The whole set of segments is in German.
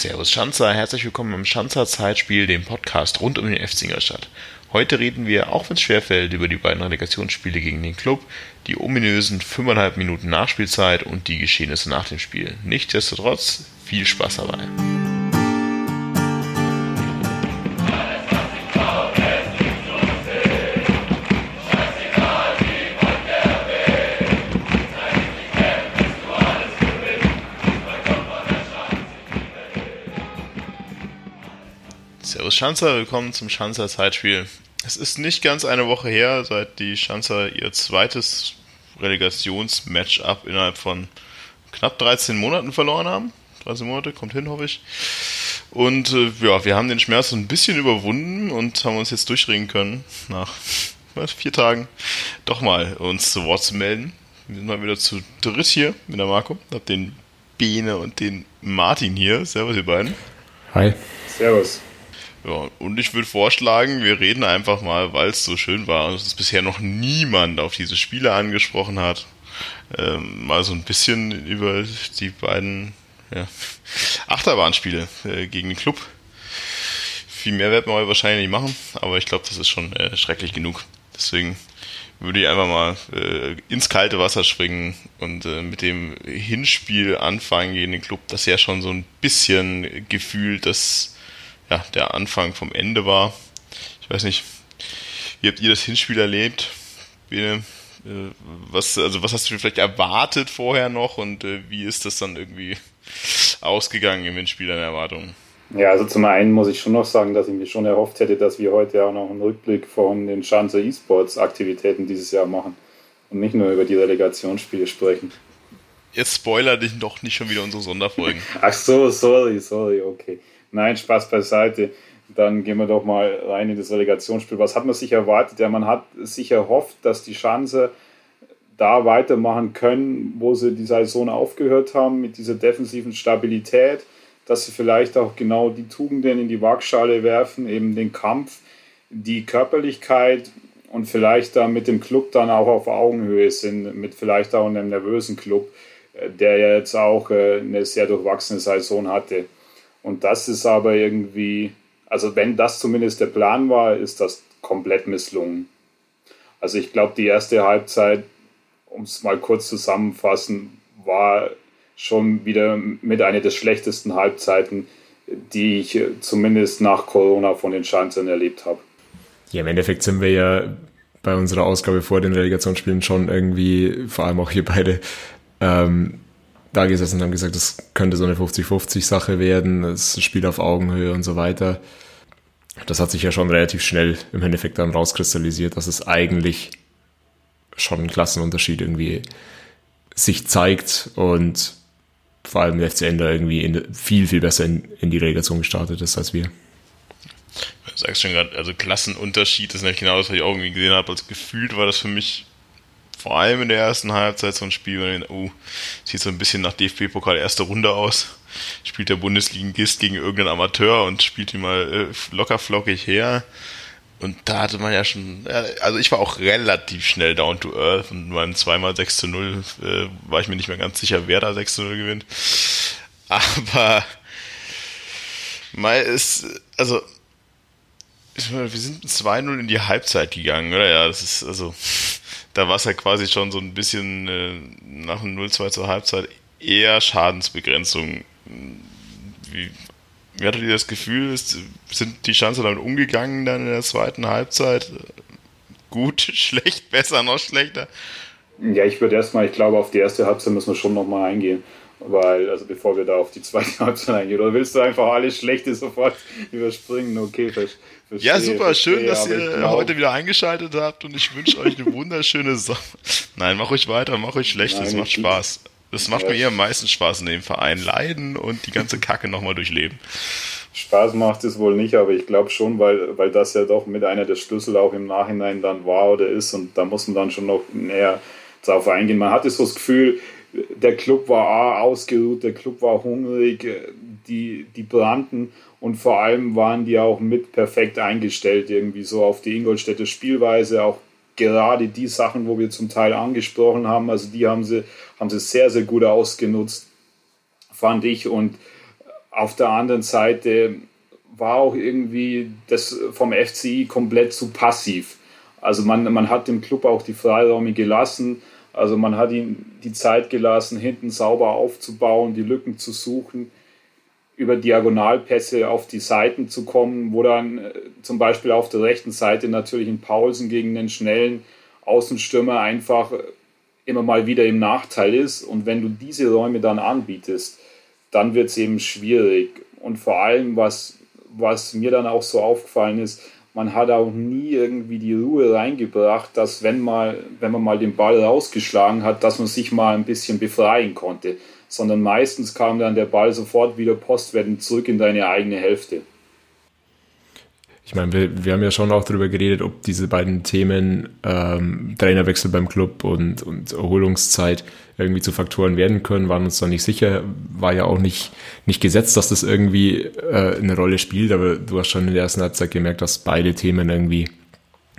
Servus Schanzer, herzlich willkommen im Schanzer Zeitspiel, dem Podcast rund um den FC Ingolstadt. Heute reden wir, auch wenn es schwerfällt, über die beiden Relegationsspiele gegen den Club, die ominösen 5,5 Minuten Nachspielzeit und die Geschehnisse nach dem Spiel. Nichtsdestotrotz, viel Spaß dabei. Schanzer, willkommen zum Schanzer Zeitspiel. Es ist nicht ganz eine Woche her, seit die Schanzer ihr zweites Relegationsmatchup innerhalb von knapp 13 Monaten verloren haben. 13 Monate, kommt hin, hoffe ich. Und äh, ja, wir haben den Schmerz ein bisschen überwunden und haben uns jetzt durchringen können, nach was, vier Tagen, doch mal uns zu Wort zu melden. Wir sind mal wieder zu dritt hier mit der Marco. Hab den Bene und den Martin hier. Servus, ihr beiden. Hi. Servus. Ja, und ich würde vorschlagen, wir reden einfach mal, weil es so schön war und es bisher noch niemand auf diese Spiele angesprochen hat, ähm, mal so ein bisschen über die beiden ja, Achterbahnspiele äh, gegen den Club. Viel mehr werden wir wahrscheinlich nicht machen, aber ich glaube, das ist schon äh, schrecklich genug. Deswegen würde ich einfach mal äh, ins kalte Wasser springen und äh, mit dem Hinspiel anfangen gegen den Club, das ja schon so ein bisschen gefühlt das ja, der Anfang vom Ende war. Ich weiß nicht, wie habt ihr das Hinspiel erlebt? Bene, äh, was, also was hast du vielleicht erwartet vorher noch und äh, wie ist das dann irgendwie ausgegangen im Hinspiel deiner Erwartungen? Ja, also zum einen muss ich schon noch sagen, dass ich mir schon erhofft hätte, dass wir heute auch noch einen Rückblick von den Schanzer E-Sports Aktivitäten dieses Jahr machen und nicht nur über die Relegationsspiele sprechen. Jetzt spoiler dich doch nicht schon wieder unsere Sonderfolgen. Ach so, sorry, sorry, okay. Nein, Spaß beiseite. Dann gehen wir doch mal rein in das Relegationsspiel. Was hat man sich erwartet? Ja, man hat sich erhofft, dass die Chance da weitermachen können, wo sie die Saison aufgehört haben, mit dieser defensiven Stabilität, dass sie vielleicht auch genau die Tugenden in die Waagschale werfen, eben den Kampf, die Körperlichkeit und vielleicht da mit dem Club dann auch auf Augenhöhe sind, mit vielleicht auch einem nervösen Club, der ja jetzt auch äh, eine sehr durchwachsene Saison hatte. Und das ist aber irgendwie, also wenn das zumindest der Plan war, ist das komplett misslungen. Also ich glaube, die erste Halbzeit, um es mal kurz zusammenfassen, war schon wieder mit einer der schlechtesten Halbzeiten, die ich zumindest nach Corona von den Schanzern erlebt habe. Ja, im Endeffekt sind wir ja bei unserer Ausgabe vor den Relegationsspielen schon irgendwie, vor allem auch hier beide, ähm, da gesessen und haben gesagt, das könnte so eine 50-50-Sache werden, das Spiel auf Augenhöhe und so weiter. Das hat sich ja schon relativ schnell im Endeffekt dann rauskristallisiert, dass es eigentlich schon ein Klassenunterschied irgendwie sich zeigt und vor allem der FCN da irgendwie in, viel, viel besser in, in die Relegation gestartet ist als wir. Du sagst schon gerade, also Klassenunterschied ist nämlich genau das, was ich auch irgendwie gesehen habe. Also gefühlt war das für mich vor allem in der ersten Halbzeit so ein Spiel, wenn oh, sieht so ein bisschen nach DFB-Pokal erste Runde aus. Spielt der Bundesligist gegen irgendeinen Amateur und spielt ihn mal äh, locker flockig her. Und da hatte man ja schon, also ich war auch relativ schnell down to earth und beim zweimal 6 zu 0 äh, war ich mir nicht mehr ganz sicher, wer da 6 zu 0 gewinnt. Aber mal ist, also wir sind 2-0 in die Halbzeit gegangen, oder? Ja, das ist, also da war es ja quasi schon so ein bisschen äh, nach dem 0-2 zur Halbzeit eher Schadensbegrenzung. Wie, wie hattet ihr das Gefühl? Sind die Chancen damit umgegangen dann in der zweiten Halbzeit? Gut, schlecht, besser, noch schlechter? Ja, ich würde erstmal, ich glaube, auf die erste Halbzeit müssen wir schon nochmal eingehen. Weil, also bevor wir da auf die zweite Halbzeit eingehen, oder willst du einfach alles Schlechte sofort überspringen? Okay, verstehe. Ja, super, verstehe, schön, dass ihr heute wieder eingeschaltet habt und ich wünsche euch eine wunderschöne Sache. Nein, mach euch weiter, mach euch schlecht, es macht Spaß. Das macht ja. mir am meisten Spaß in dem Verein. Leiden und die ganze Kacke nochmal durchleben. Spaß macht es wohl nicht, aber ich glaube schon, weil, weil das ja doch mit einer der Schlüssel auch im Nachhinein dann war oder ist und da muss man dann schon noch näher drauf eingehen. Man hatte so das Gefühl, der Club war A, ausgeruht, der Club war hungrig, die, die brannten und vor allem waren die auch mit perfekt eingestellt, irgendwie so auf die Ingolstädter Spielweise, auch gerade die Sachen, wo wir zum Teil angesprochen haben, also die haben sie, haben sie sehr, sehr gut ausgenutzt, fand ich. Und auf der anderen Seite war auch irgendwie das vom FCI komplett zu passiv. Also man, man hat dem Club auch die Freiräume gelassen. Also man hat ihm die Zeit gelassen, hinten sauber aufzubauen, die Lücken zu suchen, über Diagonalpässe auf die Seiten zu kommen, wo dann äh, zum Beispiel auf der rechten Seite natürlich ein Paulsen gegen den schnellen Außenstürmer einfach immer mal wieder im Nachteil ist. Und wenn du diese Räume dann anbietest, dann wird es eben schwierig. Und vor allem, was, was mir dann auch so aufgefallen ist, man hat auch nie irgendwie die Ruhe reingebracht, dass wenn, mal, wenn man mal den Ball rausgeschlagen hat, dass man sich mal ein bisschen befreien konnte. Sondern meistens kam dann der Ball sofort wieder postwendend zurück in deine eigene Hälfte. Ich meine, wir, wir haben ja schon auch darüber geredet, ob diese beiden Themen ähm, Trainerwechsel beim Club und, und Erholungszeit irgendwie zu Faktoren werden können, waren uns da nicht sicher. War ja auch nicht, nicht gesetzt, dass das irgendwie äh, eine Rolle spielt, aber du hast schon in der ersten Halbzeit gemerkt, dass beide Themen irgendwie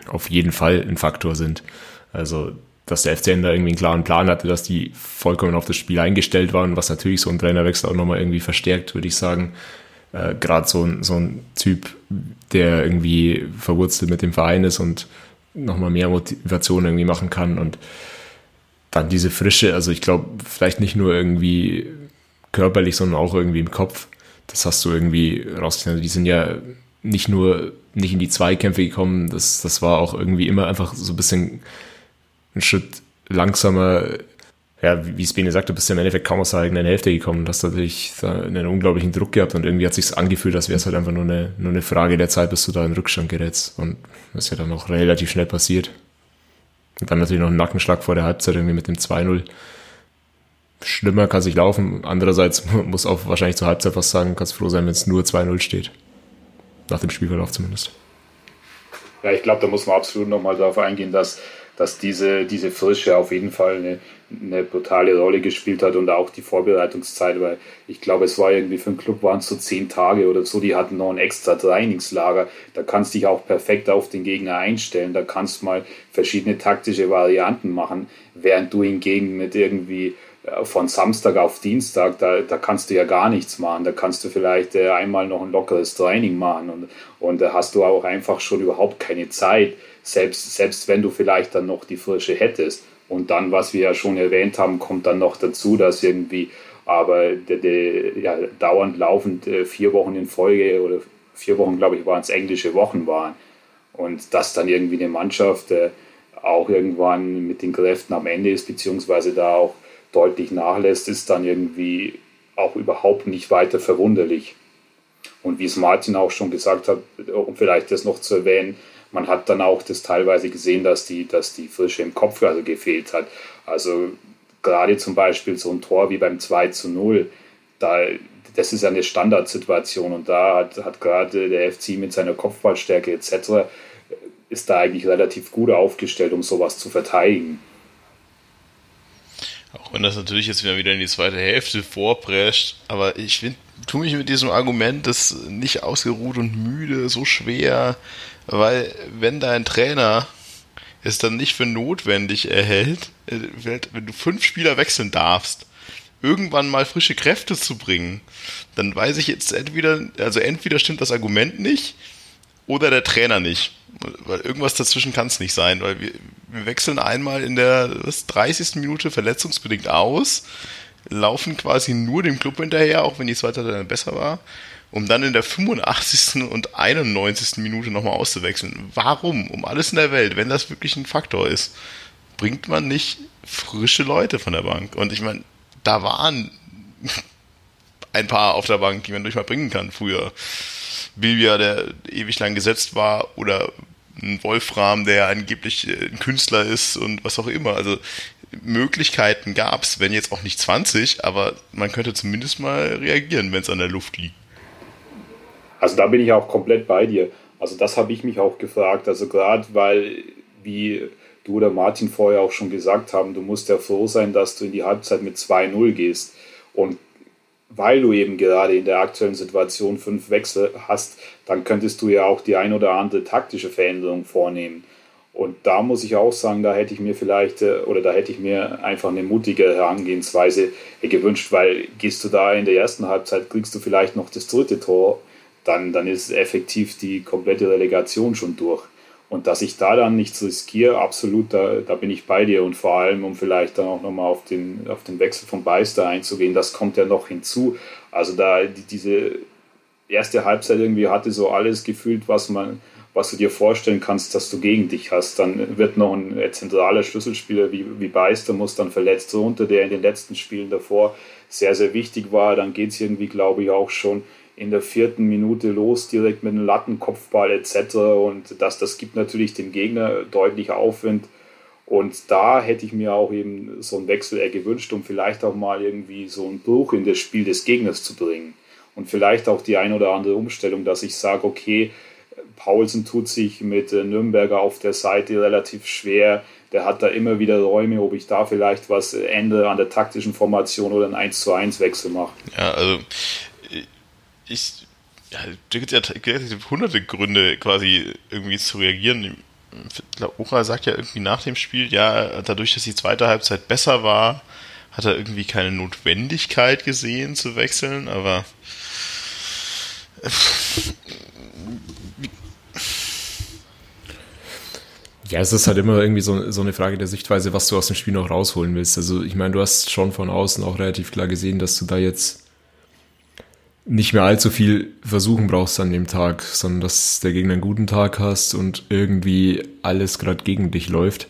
auf jeden Fall ein Faktor sind. Also, dass der FCN da irgendwie einen klaren Plan hatte, dass die vollkommen auf das Spiel eingestellt waren, was natürlich so ein Trainerwechsel auch nochmal irgendwie verstärkt, würde ich sagen äh, gerade so, ein so ein Typ, der irgendwie verwurzelt mit dem Verein ist und nochmal mehr Motivation irgendwie machen kann und dann diese Frische, also ich glaube, vielleicht nicht nur irgendwie körperlich, sondern auch irgendwie im Kopf. Das hast du irgendwie rausgefunden. Also die sind ja nicht nur nicht in die Zweikämpfe gekommen, das, das war auch irgendwie immer einfach so ein bisschen ein Schritt langsamer ja, wie es Bene sagt, du bist ja im Endeffekt kaum aus der eigenen Hälfte gekommen und hast natürlich einen unglaublichen Druck gehabt und irgendwie hat sich angefühlt, als wäre es halt einfach nur eine, nur eine Frage der Zeit, bis du da in Rückstand gerätst und das ist ja dann auch relativ schnell passiert. Und dann natürlich noch ein Nackenschlag vor der Halbzeit irgendwie mit dem 2-0. Schlimmer kann sich laufen. Andererseits muss auch wahrscheinlich zur Halbzeit was sagen, kannst froh sein, wenn es nur 2-0 steht. Nach dem Spielverlauf zumindest. Ja, ich glaube, da muss man absolut nochmal darauf eingehen, dass dass diese, diese Frische auf jeden Fall eine, eine brutale Rolle gespielt hat und auch die Vorbereitungszeit, weil ich glaube, es war irgendwie für den Club waren es so zehn Tage oder so, die hatten noch ein extra Trainingslager. Da kannst du dich auch perfekt auf den Gegner einstellen, da kannst du mal verschiedene taktische Varianten machen, während du hingegen mit irgendwie äh, von Samstag auf Dienstag, da, da kannst du ja gar nichts machen. Da kannst du vielleicht äh, einmal noch ein lockeres Training machen und, und da hast du auch einfach schon überhaupt keine Zeit selbst, selbst wenn du vielleicht dann noch die Frische hättest. Und dann, was wir ja schon erwähnt haben, kommt dann noch dazu, dass irgendwie aber de, de, ja, dauernd laufend äh, vier Wochen in Folge oder vier Wochen, glaube ich, waren es englische Wochen waren. Und dass dann irgendwie eine Mannschaft äh, auch irgendwann mit den Kräften am Ende ist, beziehungsweise da auch deutlich nachlässt, ist dann irgendwie auch überhaupt nicht weiter verwunderlich. Und wie es Martin auch schon gesagt hat, um vielleicht das noch zu erwähnen, man hat dann auch das teilweise gesehen, dass die, dass die Frische im Kopf also gefehlt hat. Also gerade zum Beispiel so ein Tor wie beim 2 zu 0, da, das ist eine Standardsituation und da hat, hat gerade der FC mit seiner Kopfballstärke etc. ist da eigentlich relativ gut aufgestellt, um sowas zu verteidigen. Auch wenn das natürlich jetzt wieder in die zweite Hälfte vorprescht, aber ich finde, tue mich mit diesem Argument, das nicht ausgeruht und müde, so schwer, weil wenn dein Trainer es dann nicht für notwendig erhält, äh, wenn du fünf Spieler wechseln darfst, irgendwann mal frische Kräfte zu bringen, dann weiß ich jetzt entweder, also entweder stimmt das Argument nicht oder der Trainer nicht. Weil irgendwas dazwischen kann es nicht sein, weil wir, wir wechseln einmal in der was, 30. Minute verletzungsbedingt aus, laufen quasi nur dem Club hinterher, auch wenn die zweite dann besser war um dann in der 85. und 91. Minute nochmal auszuwechseln. Warum? Um alles in der Welt, wenn das wirklich ein Faktor ist, bringt man nicht frische Leute von der Bank. Und ich meine, da waren ein paar auf der Bank, die man durch mal bringen kann früher. Bilbia, der ewig lang gesetzt war, oder ein Wolfram, der angeblich äh, ein Künstler ist und was auch immer. Also Möglichkeiten gab es, wenn jetzt auch nicht 20, aber man könnte zumindest mal reagieren, wenn es an der Luft liegt. Also da bin ich auch komplett bei dir. Also das habe ich mich auch gefragt. Also gerade weil, wie du oder Martin vorher auch schon gesagt haben, du musst ja froh sein, dass du in die Halbzeit mit 2-0 gehst. Und weil du eben gerade in der aktuellen Situation fünf Wechsel hast, dann könntest du ja auch die ein oder andere taktische Veränderung vornehmen. Und da muss ich auch sagen, da hätte ich mir vielleicht äh, oder da hätte ich mir einfach eine mutige Herangehensweise gewünscht, weil gehst du da in der ersten Halbzeit, kriegst du vielleicht noch das dritte Tor, dann, dann ist effektiv die komplette Relegation schon durch. Und dass ich da dann nichts riskiere, absolut, da, da bin ich bei dir. Und vor allem, um vielleicht dann auch nochmal auf den, auf den Wechsel von Beister einzugehen, das kommt ja noch hinzu. Also da die, diese erste Halbzeit irgendwie hatte so alles gefühlt, was man, was du dir vorstellen kannst, dass du gegen dich hast. Dann wird noch ein zentraler Schlüsselspieler wie, wie Beister muss dann verletzt runter, der in den letzten Spielen davor sehr, sehr wichtig war. Dann geht es irgendwie, glaube ich, auch schon in der vierten Minute los, direkt mit einem Lattenkopfball etc. Und das, das gibt natürlich dem Gegner deutlich Aufwind. Und da hätte ich mir auch eben so einen Wechsel eher gewünscht, um vielleicht auch mal irgendwie so einen Bruch in das Spiel des Gegners zu bringen. Und vielleicht auch die ein oder andere Umstellung, dass ich sage, okay, Paulsen tut sich mit Nürnberger auf der Seite relativ schwer. Der hat da immer wieder Räume, ob ich da vielleicht was ändere an der taktischen Formation oder einen 1 zu 1 Wechsel mache. Ja, also ich, ja, da gibt es ja hunderte Gründe, quasi irgendwie zu reagieren. Ora sagt ja irgendwie nach dem Spiel, ja, dadurch, dass die zweite Halbzeit besser war, hat er irgendwie keine Notwendigkeit gesehen zu wechseln, aber ja, es ist halt immer irgendwie so, so eine Frage der Sichtweise, was du aus dem Spiel noch rausholen willst. Also ich meine, du hast schon von außen auch relativ klar gesehen, dass du da jetzt nicht mehr allzu viel versuchen brauchst an dem Tag, sondern dass der Gegner einen guten Tag hast und irgendwie alles gerade gegen dich läuft.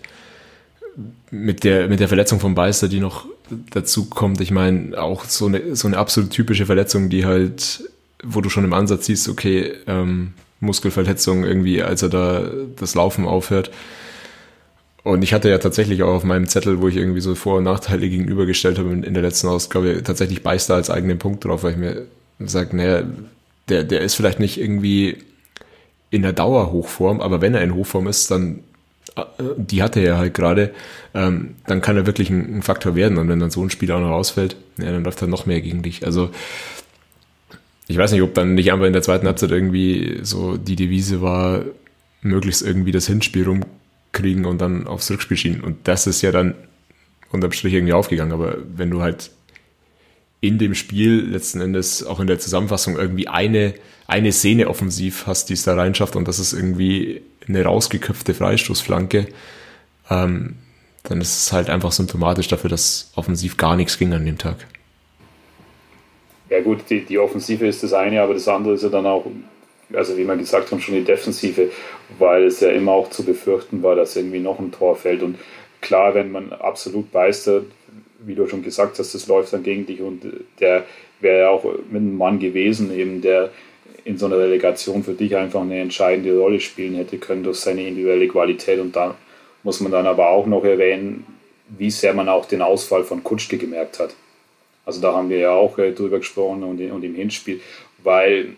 Mit der, mit der Verletzung von Beister, die noch dazu kommt, ich meine, auch so eine, so eine absolut typische Verletzung, die halt, wo du schon im Ansatz siehst, okay, ähm, Muskelverletzung irgendwie, als er da das Laufen aufhört. Und ich hatte ja tatsächlich auch auf meinem Zettel, wo ich irgendwie so Vor- und Nachteile gegenübergestellt habe in der letzten Ausgabe, tatsächlich Beister als eigenen Punkt drauf, weil ich mir sagt, naja, der, der ist vielleicht nicht irgendwie in der Dauerhochform, aber wenn er in Hochform ist, dann äh, die hat er ja halt gerade, ähm, dann kann er wirklich ein, ein, Faktor werden. Und wenn dann so ein Spieler auch noch ausfällt, ja, dann läuft er noch mehr gegen dich. Also ich weiß nicht, ob dann nicht einfach in der zweiten Halbzeit irgendwie so die Devise war, möglichst irgendwie das Hinspiel rumkriegen und dann aufs Rückspiel schieben. Und das ist ja dann unterm Strich irgendwie aufgegangen. Aber wenn du halt in dem Spiel letzten Endes auch in der Zusammenfassung irgendwie eine, eine Szene offensiv hast, die es da reinschafft und das ist irgendwie eine rausgeköpfte Freistoßflanke, ähm, dann ist es halt einfach symptomatisch dafür, dass offensiv gar nichts ging an dem Tag. Ja gut, die, die Offensive ist das eine, aber das andere ist ja dann auch, also wie man gesagt hat, schon die Defensive, weil es ja immer auch zu befürchten war, dass irgendwie noch ein Tor fällt und klar, wenn man absolut beistert, wie du schon gesagt hast, das läuft dann gegen dich und der wäre ja auch mit einem Mann gewesen, eben der in so einer Relegation für dich einfach eine entscheidende Rolle spielen hätte können durch seine individuelle Qualität. Und da muss man dann aber auch noch erwähnen, wie sehr man auch den Ausfall von Kutschke gemerkt hat. Also da haben wir ja auch äh, drüber gesprochen und, und im Hinspiel, weil,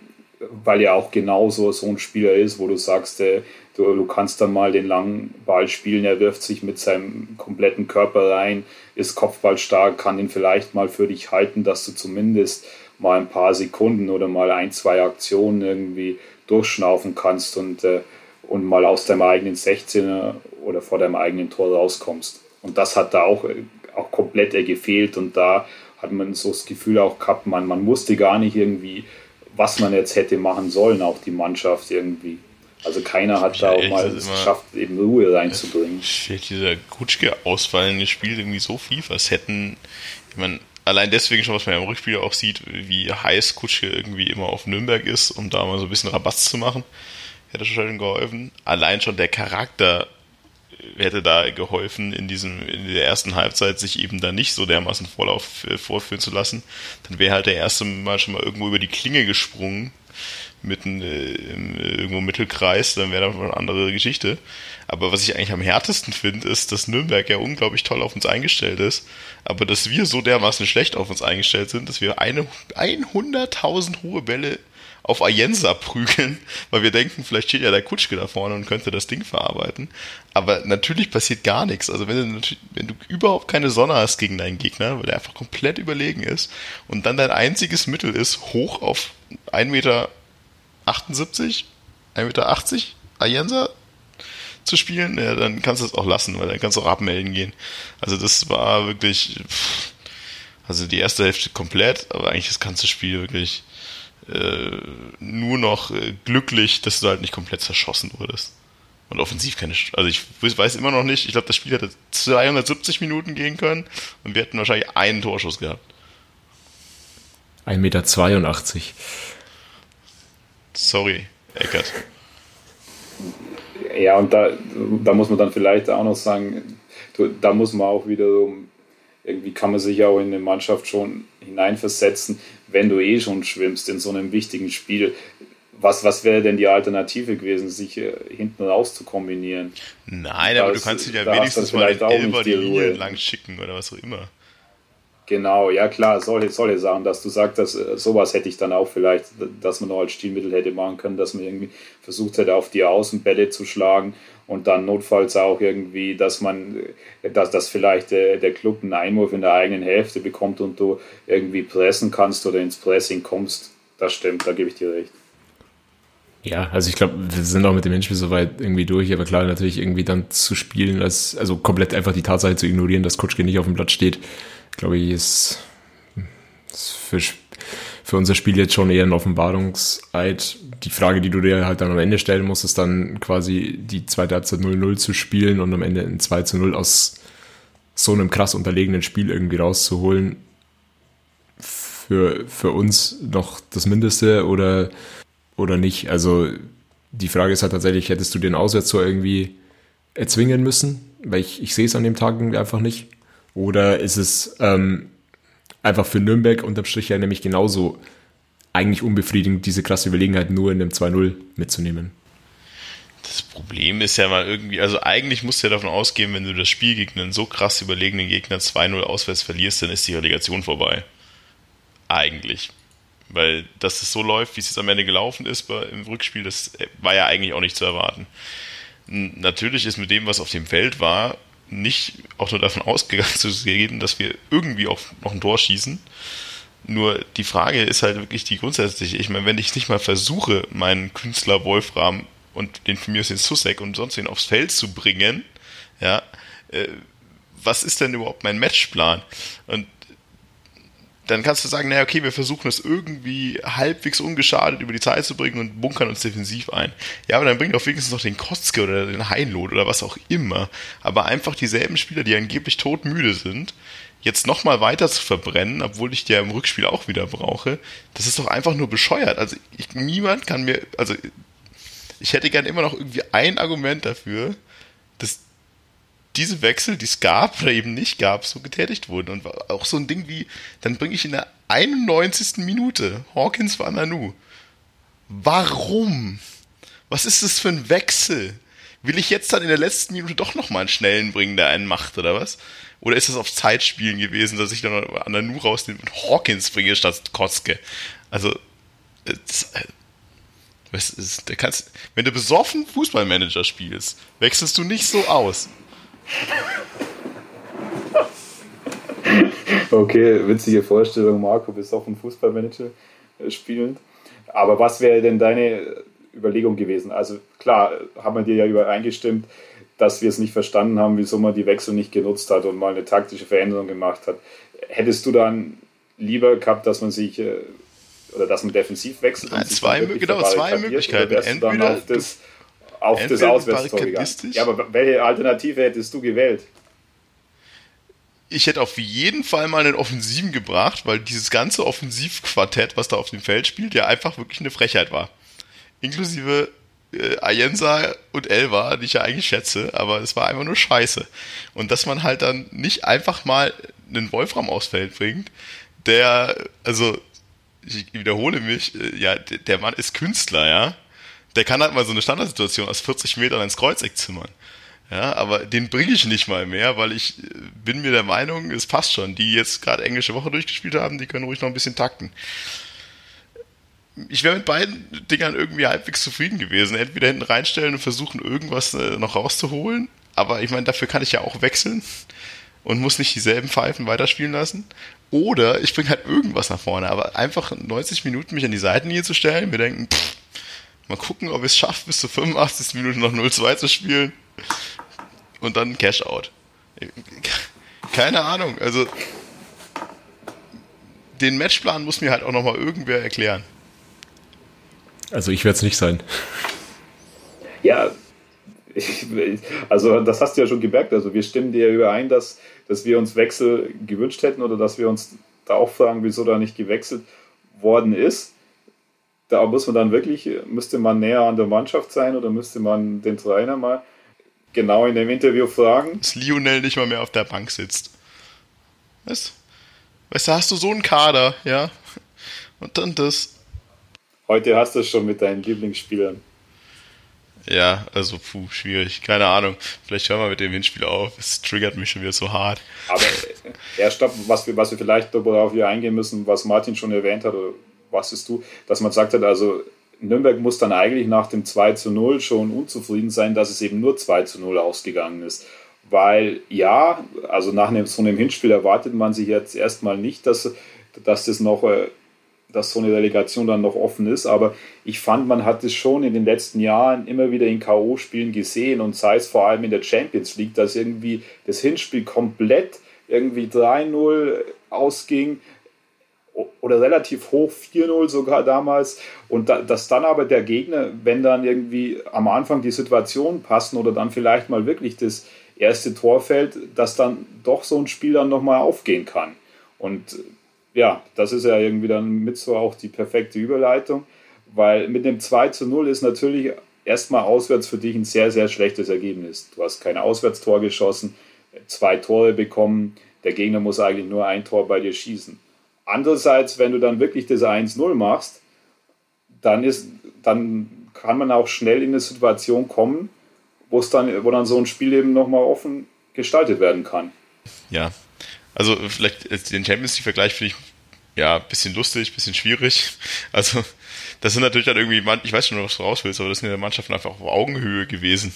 weil er auch genauso so ein Spieler ist, wo du sagst, äh, Du, du kannst dann mal den langen Ball spielen, er wirft sich mit seinem kompletten Körper rein, ist kopfballstark, kann ihn vielleicht mal für dich halten, dass du zumindest mal ein paar Sekunden oder mal ein, zwei Aktionen irgendwie durchschnaufen kannst und, äh, und mal aus deinem eigenen 16er oder vor deinem eigenen Tor rauskommst. Und das hat da auch, äh, auch komplett äh, gefehlt und da hat man so das Gefühl auch gehabt, man, man wusste gar nicht irgendwie, was man jetzt hätte machen sollen, auch die Mannschaft irgendwie. Also keiner hat da auch mal es geschafft, eben Ruhe reinzubringen. Dieser Kutschke-Ausfall in das Spiel irgendwie so viel, was hätten, ich meine, allein deswegen schon, was man ja im Rückspiel auch sieht, wie heiß Kutschke irgendwie immer auf Nürnberg ist, um da mal so ein bisschen Rabatz zu machen, hätte schon geholfen. Allein schon der Charakter hätte da geholfen, in diesem, in der ersten Halbzeit sich eben da nicht so dermaßen Vorlauf äh, vorführen zu lassen. Dann wäre halt der erste Mal schon mal irgendwo über die Klinge gesprungen mitten äh, im, äh, irgendwo Mittelkreis, dann wäre das eine andere Geschichte. Aber was ich eigentlich am härtesten finde, ist, dass Nürnberg ja unglaublich toll auf uns eingestellt ist, aber dass wir so dermaßen schlecht auf uns eingestellt sind, dass wir eine 100.000 hohe Bälle auf Ayensa prügeln, weil wir denken, vielleicht steht ja der Kutschke da vorne und könnte das Ding verarbeiten. Aber natürlich passiert gar nichts. Also wenn du, wenn du überhaupt keine Sonne hast gegen deinen Gegner, weil der einfach komplett überlegen ist und dann dein einziges Mittel ist, hoch auf 1,78 Meter, 1,80 Meter Ayensa zu spielen, ja, dann kannst du es auch lassen, weil dann kannst du auch abmelden gehen. Also das war wirklich, also die erste Hälfte komplett, aber eigentlich das ganze Spiel wirklich äh, nur noch äh, glücklich, dass du halt nicht komplett zerschossen wurdest. Und offensiv keine, also ich weiß immer noch nicht, ich glaube, das Spiel hätte 270 Minuten gehen können und wir hätten wahrscheinlich einen Torschuss gehabt. 1,82 Meter. Sorry, Eckert. Ja, und da, da muss man dann vielleicht auch noch sagen, da muss man auch wieder irgendwie kann man sich auch in eine Mannschaft schon hineinversetzen, wenn du eh schon schwimmst in so einem wichtigen Spiel. Was, was wäre denn die Alternative gewesen, sich äh, hinten raus zu kombinieren? Nein, aber du kannst dich ja wenigstens mal über die Linie lang schicken oder was auch immer. Genau, ja klar, solche, solche Sachen, dass du sagst, dass äh, sowas hätte ich dann auch vielleicht, dass man noch als Stilmittel hätte machen können, dass man irgendwie versucht hätte, auf die Außenbälle zu schlagen und dann notfalls auch irgendwie, dass man, dass, dass vielleicht der, der Club einen Einwurf in der eigenen Hälfte bekommt und du irgendwie pressen kannst oder ins Pressing kommst. Das stimmt, da gebe ich dir recht. Ja, also ich glaube, wir sind auch mit dem Endspiel soweit irgendwie durch, aber klar, natürlich irgendwie dann zu spielen, als, also komplett einfach die Tatsache zu ignorieren, dass Kutschke nicht auf dem Platz steht, glaube ich, ist, ist für, für unser Spiel jetzt schon eher ein Offenbarungseid. Die Frage, die du dir halt dann am Ende stellen musst, ist dann quasi die zweite Halbzeit 0-0 zu spielen und am Ende ein 2-0 aus so einem krass unterlegenen Spiel irgendwie rauszuholen. Für, für uns noch das Mindeste oder, oder nicht. Also die Frage ist halt tatsächlich, hättest du den Auswärtstor irgendwie erzwingen müssen? Weil ich, ich sehe es an dem Tag einfach nicht. Oder ist es ähm, einfach für Nürnberg unterm Strich ja nämlich genauso eigentlich unbefriedigend, diese krasse Überlegenheit nur in dem 2-0 mitzunehmen? Das Problem ist ja mal irgendwie, also eigentlich musst du ja davon ausgehen, wenn du das Spiel gegen einen so krass überlegenen Gegner 2-0 auswärts verlierst, dann ist die Relegation vorbei. Eigentlich. Weil, dass es so läuft, wie es jetzt am Ende gelaufen ist im Rückspiel, das war ja eigentlich auch nicht zu erwarten. Natürlich ist mit dem, was auf dem Feld war, nicht auch nur davon ausgegangen zu gehen, dass wir irgendwie auch noch ein Tor schießen. Nur die Frage ist halt wirklich die grundsätzliche. Ich meine, wenn ich nicht mal versuche, meinen Künstler Wolfram und den von mir aus den Susek und sonst den aufs Feld zu bringen, ja, äh, was ist denn überhaupt mein Matchplan? Und dann kannst du sagen, naja, okay, wir versuchen es irgendwie halbwegs ungeschadet über die Zeit zu bringen und bunkern uns defensiv ein. Ja, aber dann bringt auch wenigstens noch den Kotzke oder den Heinlot oder was auch immer. Aber einfach dieselben Spieler, die angeblich todmüde sind, jetzt nochmal weiter zu verbrennen, obwohl ich die ja im Rückspiel auch wieder brauche, das ist doch einfach nur bescheuert. Also ich, niemand kann mir, also ich hätte gern immer noch irgendwie ein Argument dafür, dass diese Wechsel, die es gab oder eben nicht gab, so getätigt wurden. Und auch so ein Ding wie, dann bringe ich in der 91. Minute Hawkins für Nanu. Warum? Was ist das für ein Wechsel? Will ich jetzt dann in der letzten Minute doch nochmal einen schnellen bringen, der einen macht, oder was? Oder ist das auf Zeitspielen gewesen, dass ich dann Nanu rausnehme und Hawkins bringe statt Kotzke? Also, das, das ist, da kannst, wenn du besoffen Fußballmanager spielst, wechselst du nicht so aus. okay, witzige Vorstellung, Marco, ein Fußballmanager äh, spielend. Aber was wäre denn deine Überlegung gewesen? Also klar, haben wir dir ja übereingestimmt, dass wir es nicht verstanden haben, wieso man die Wechsel nicht genutzt hat und mal eine taktische Veränderung gemacht hat. Hättest du dann lieber gehabt, dass man sich äh, oder dass man defensiv wechselt? Nein, zwei, genau, zwei Möglichkeiten. Entweder auf das, auf das Auswärtstor gegangen. Ja, aber welche Alternative hättest du gewählt? Ich hätte auf jeden Fall mal einen Offensiven gebracht, weil dieses ganze Offensivquartett, was da auf dem Feld spielt, ja einfach wirklich eine Frechheit war. Inklusive äh, Ayensa und Elva, die ich ja eigentlich schätze, aber es war einfach nur scheiße. Und dass man halt dann nicht einfach mal einen Wolfram aufs Feld bringt, der, also, ich wiederhole mich, äh, ja, der Mann ist Künstler, ja der kann halt mal so eine Standardsituation aus 40 Metern ins Kreuzeck zimmern. Ja, aber den bringe ich nicht mal mehr, weil ich äh, bin mir der Meinung, es passt schon. Die jetzt gerade englische Woche durchgespielt haben, die können ruhig noch ein bisschen takten. Ich wäre mit beiden Dingern irgendwie halbwegs zufrieden gewesen. Entweder hinten reinstellen und versuchen, irgendwas äh, noch rauszuholen. Aber ich meine, dafür kann ich ja auch wechseln und muss nicht dieselben Pfeifen weiterspielen lassen. Oder ich bringe halt irgendwas nach vorne. Aber einfach 90 Minuten mich an die Seitenlinie zu stellen, mir denken, pff, mal gucken, ob ich es schaffe, bis zur 85. Minute noch 0-2 zu spielen. Und dann Cash-Out. Keine Ahnung. Also den Matchplan muss mir halt auch nochmal irgendwer erklären. Also ich werde es nicht sein. Ja, ich, also das hast du ja schon gemerkt. Also wir stimmen dir überein, dass, dass wir uns Wechsel gewünscht hätten oder dass wir uns da auch fragen, wieso da nicht gewechselt worden ist. Da muss man dann wirklich, müsste man näher an der Mannschaft sein oder müsste man den Trainer mal genau in dem Interview fragen. Dass Lionel nicht mal mehr auf der Bank sitzt. Weißt, weißt du, hast du so einen Kader, ja? Und dann das. Heute hast du es schon mit deinen Lieblingsspielern. Ja, also puh, schwierig. Keine Ahnung. Vielleicht hören wir mit dem Hinspiel auf. Es triggert mich schon wieder so hart. Aber ja, stopp, was wir, was wir vielleicht darauf hier eingehen müssen, was Martin schon erwähnt hat, oder was ist du, dass man sagt hat, also Nürnberg muss dann eigentlich nach dem 2 zu 0 schon unzufrieden sein, dass es eben nur 2 zu 0 ausgegangen ist. Weil ja, also nach einem, so einem Hinspiel erwartet man sich jetzt erstmal nicht, dass, dass das noch äh, dass so eine Relegation dann noch offen ist. Aber ich fand, man hat es schon in den letzten Jahren immer wieder in K.O.-Spielen gesehen und sei es vor allem in der Champions League, dass irgendwie das Hinspiel komplett irgendwie 3-0 ausging oder relativ hoch 4-0 sogar damals und da, dass dann aber der Gegner, wenn dann irgendwie am Anfang die Situation passen oder dann vielleicht mal wirklich das erste Tor fällt, dass dann doch so ein Spiel dann nochmal aufgehen kann. Und ja, das ist ja irgendwie dann mit so auch die perfekte Überleitung, weil mit dem 2 zu 0 ist natürlich erstmal auswärts für dich ein sehr, sehr schlechtes Ergebnis. Du hast kein Auswärtstor geschossen, zwei Tore bekommen, der Gegner muss eigentlich nur ein Tor bei dir schießen. Andererseits, wenn du dann wirklich das 1-0 machst, dann, ist, dann kann man auch schnell in eine Situation kommen, wo es dann, wo dann so ein Spiel eben nochmal offen gestaltet werden kann. Ja, also vielleicht den Champions League-Vergleich finde ich ja ein bisschen lustig, ein bisschen schwierig. Also das sind natürlich dann irgendwie, ich weiß schon, was du raus willst, aber das sind ja Mannschaften einfach auf Augenhöhe gewesen.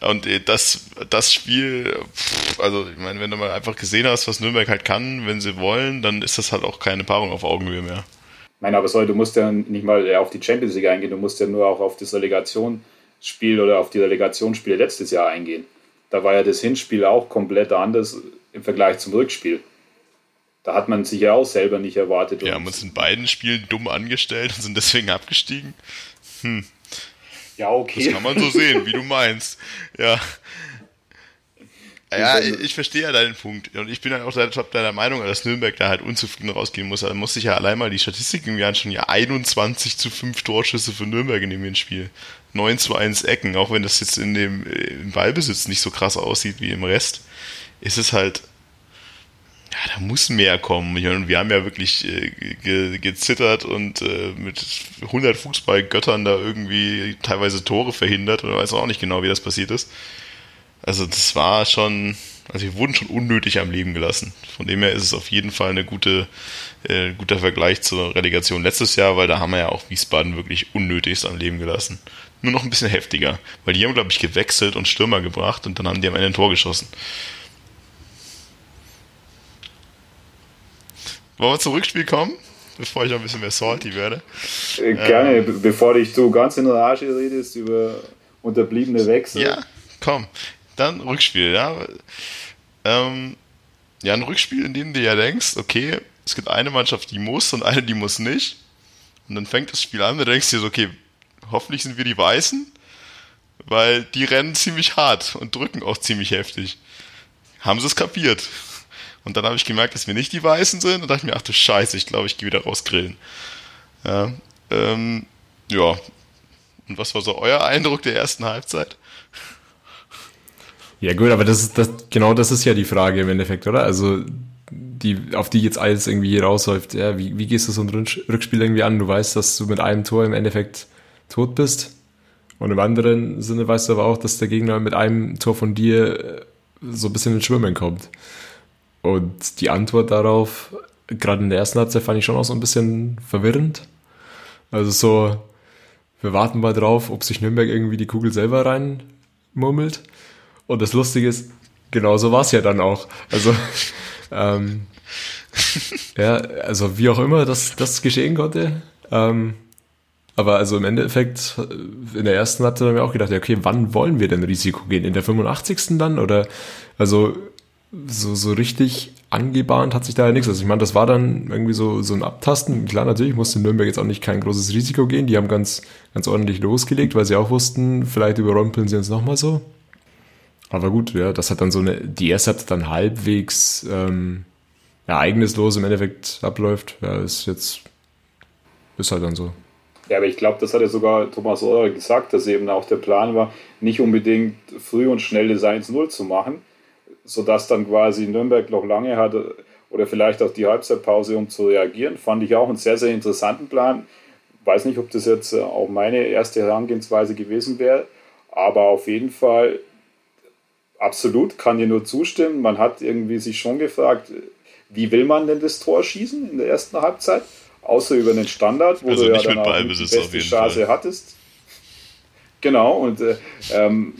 Und äh, das, das Spiel, also ich meine, wenn du mal einfach gesehen hast, was Nürnberg halt kann, wenn sie wollen, dann ist das halt auch keine Paarung auf Augenhöhe mehr. Nein, aber sorry, du musst ja nicht mal auf die Champions League eingehen, du musst ja nur auch auf das Relegationsspiel oder auf die Relegationsspiele letztes Jahr eingehen. Da war ja das Hinspiel auch komplett anders im Vergleich zum Rückspiel. Da hat man sich ja auch selber nicht erwartet. Ja, haben uns in beiden Spielen dumm angestellt und sind deswegen abgestiegen. Hm. Ja, okay. Das kann man so sehen, wie du meinst. Ja. Ja, ich verstehe ja deinen Punkt. Und ich bin dann auch deiner Meinung, dass Nürnberg da halt unzufrieden rausgehen muss. Da muss sich ja allein mal die Statistik irgendwie anschauen. Ja, 21 zu 5 Torschüsse für Nürnberg in dem Spiel. 9 zu 1 Ecken, auch wenn das jetzt in dem äh, im Ballbesitz nicht so krass aussieht wie im Rest ist es halt, ja, da muss mehr kommen. Und wir haben ja wirklich äh, ge gezittert und äh, mit 100 Fußballgöttern da irgendwie teilweise Tore verhindert oder weiß auch nicht genau, wie das passiert ist. Also das war schon, also wir wurden schon unnötig am Leben gelassen. Von dem her ist es auf jeden Fall eine gute, äh, guter Vergleich zur Relegation letztes Jahr, weil da haben wir ja auch Wiesbaden wirklich unnötigst am Leben gelassen. Nur noch ein bisschen heftiger, weil die haben, glaube ich, gewechselt und Stürmer gebracht und dann haben die am Ende ein Tor geschossen. Wollen wir zum Rückspiel kommen? Bevor ich ein bisschen mehr salty werde. Äh, gerne, ähm, bevor dich du ganz in Rage redest über unterbliebene Wechsel. Ja, komm. Dann Rückspiel, ja. Ähm, ja, ein Rückspiel, in dem du ja denkst, okay, es gibt eine Mannschaft, die muss und eine, die muss nicht. Und dann fängt das Spiel an, du denkst dir so, okay, hoffentlich sind wir die Weißen, weil die rennen ziemlich hart und drücken auch ziemlich heftig. Haben sie es kapiert? Und dann habe ich gemerkt, dass wir nicht die Weißen sind und dachte mir, ach du Scheiße, ich glaube, ich gehe wieder raus grillen. Ja, ähm, ja. Und was war so euer Eindruck der ersten Halbzeit? Ja gut, aber das ist das, genau das ist ja die Frage im Endeffekt, oder? Also die, auf die jetzt alles irgendwie rausläuft. Ja, wie, wie gehst du so ein Rückspiel irgendwie an? Du weißt, dass du mit einem Tor im Endeffekt tot bist. Und im anderen Sinne weißt du aber auch, dass der Gegner mit einem Tor von dir so ein bisschen ins Schwimmen kommt. Und die Antwort darauf, gerade in der ersten Halbzeit, fand ich schon auch so ein bisschen verwirrend. Also so, wir warten mal drauf, ob sich Nürnberg irgendwie die Kugel selber reinmurmelt. Und das Lustige ist, genauso war es ja dann auch. Also, ähm, ja, also wie auch immer das, das geschehen konnte. Ähm, aber also im Endeffekt, in der ersten hatte ich mir auch gedacht, ja, okay, wann wollen wir denn Risiko gehen? In der 85. dann? Oder also so, so richtig angebahnt hat sich da ja nichts. Also ich meine, das war dann irgendwie so, so ein Abtasten. Klar, natürlich musste Nürnberg jetzt auch nicht kein großes Risiko gehen. Die haben ganz, ganz ordentlich losgelegt, weil sie auch wussten, vielleicht überrumpeln sie uns nochmal so. Aber gut, ja, das hat dann so eine, die erste hat dann halbwegs ähm, ereignislos im Endeffekt abläuft. Ja, ist jetzt, ist halt dann so. Ja, aber ich glaube, das hat ja sogar Thomas Eurer gesagt, dass eben auch der Plan war, nicht unbedingt früh und schnell das 1-0 zu machen, sodass dann quasi Nürnberg noch lange hatte oder vielleicht auch die Halbzeitpause, um zu reagieren. Fand ich auch einen sehr, sehr interessanten Plan. Weiß nicht, ob das jetzt äh, auch meine erste Herangehensweise gewesen wäre, aber auf jeden Fall absolut, kann dir nur zustimmen. Man hat irgendwie sich schon gefragt, wie will man denn das Tor schießen in der ersten Halbzeit? Außer über den Standard, wo also du ja dann auch die beste Chance Fall. hattest. Genau, und, äh, ähm,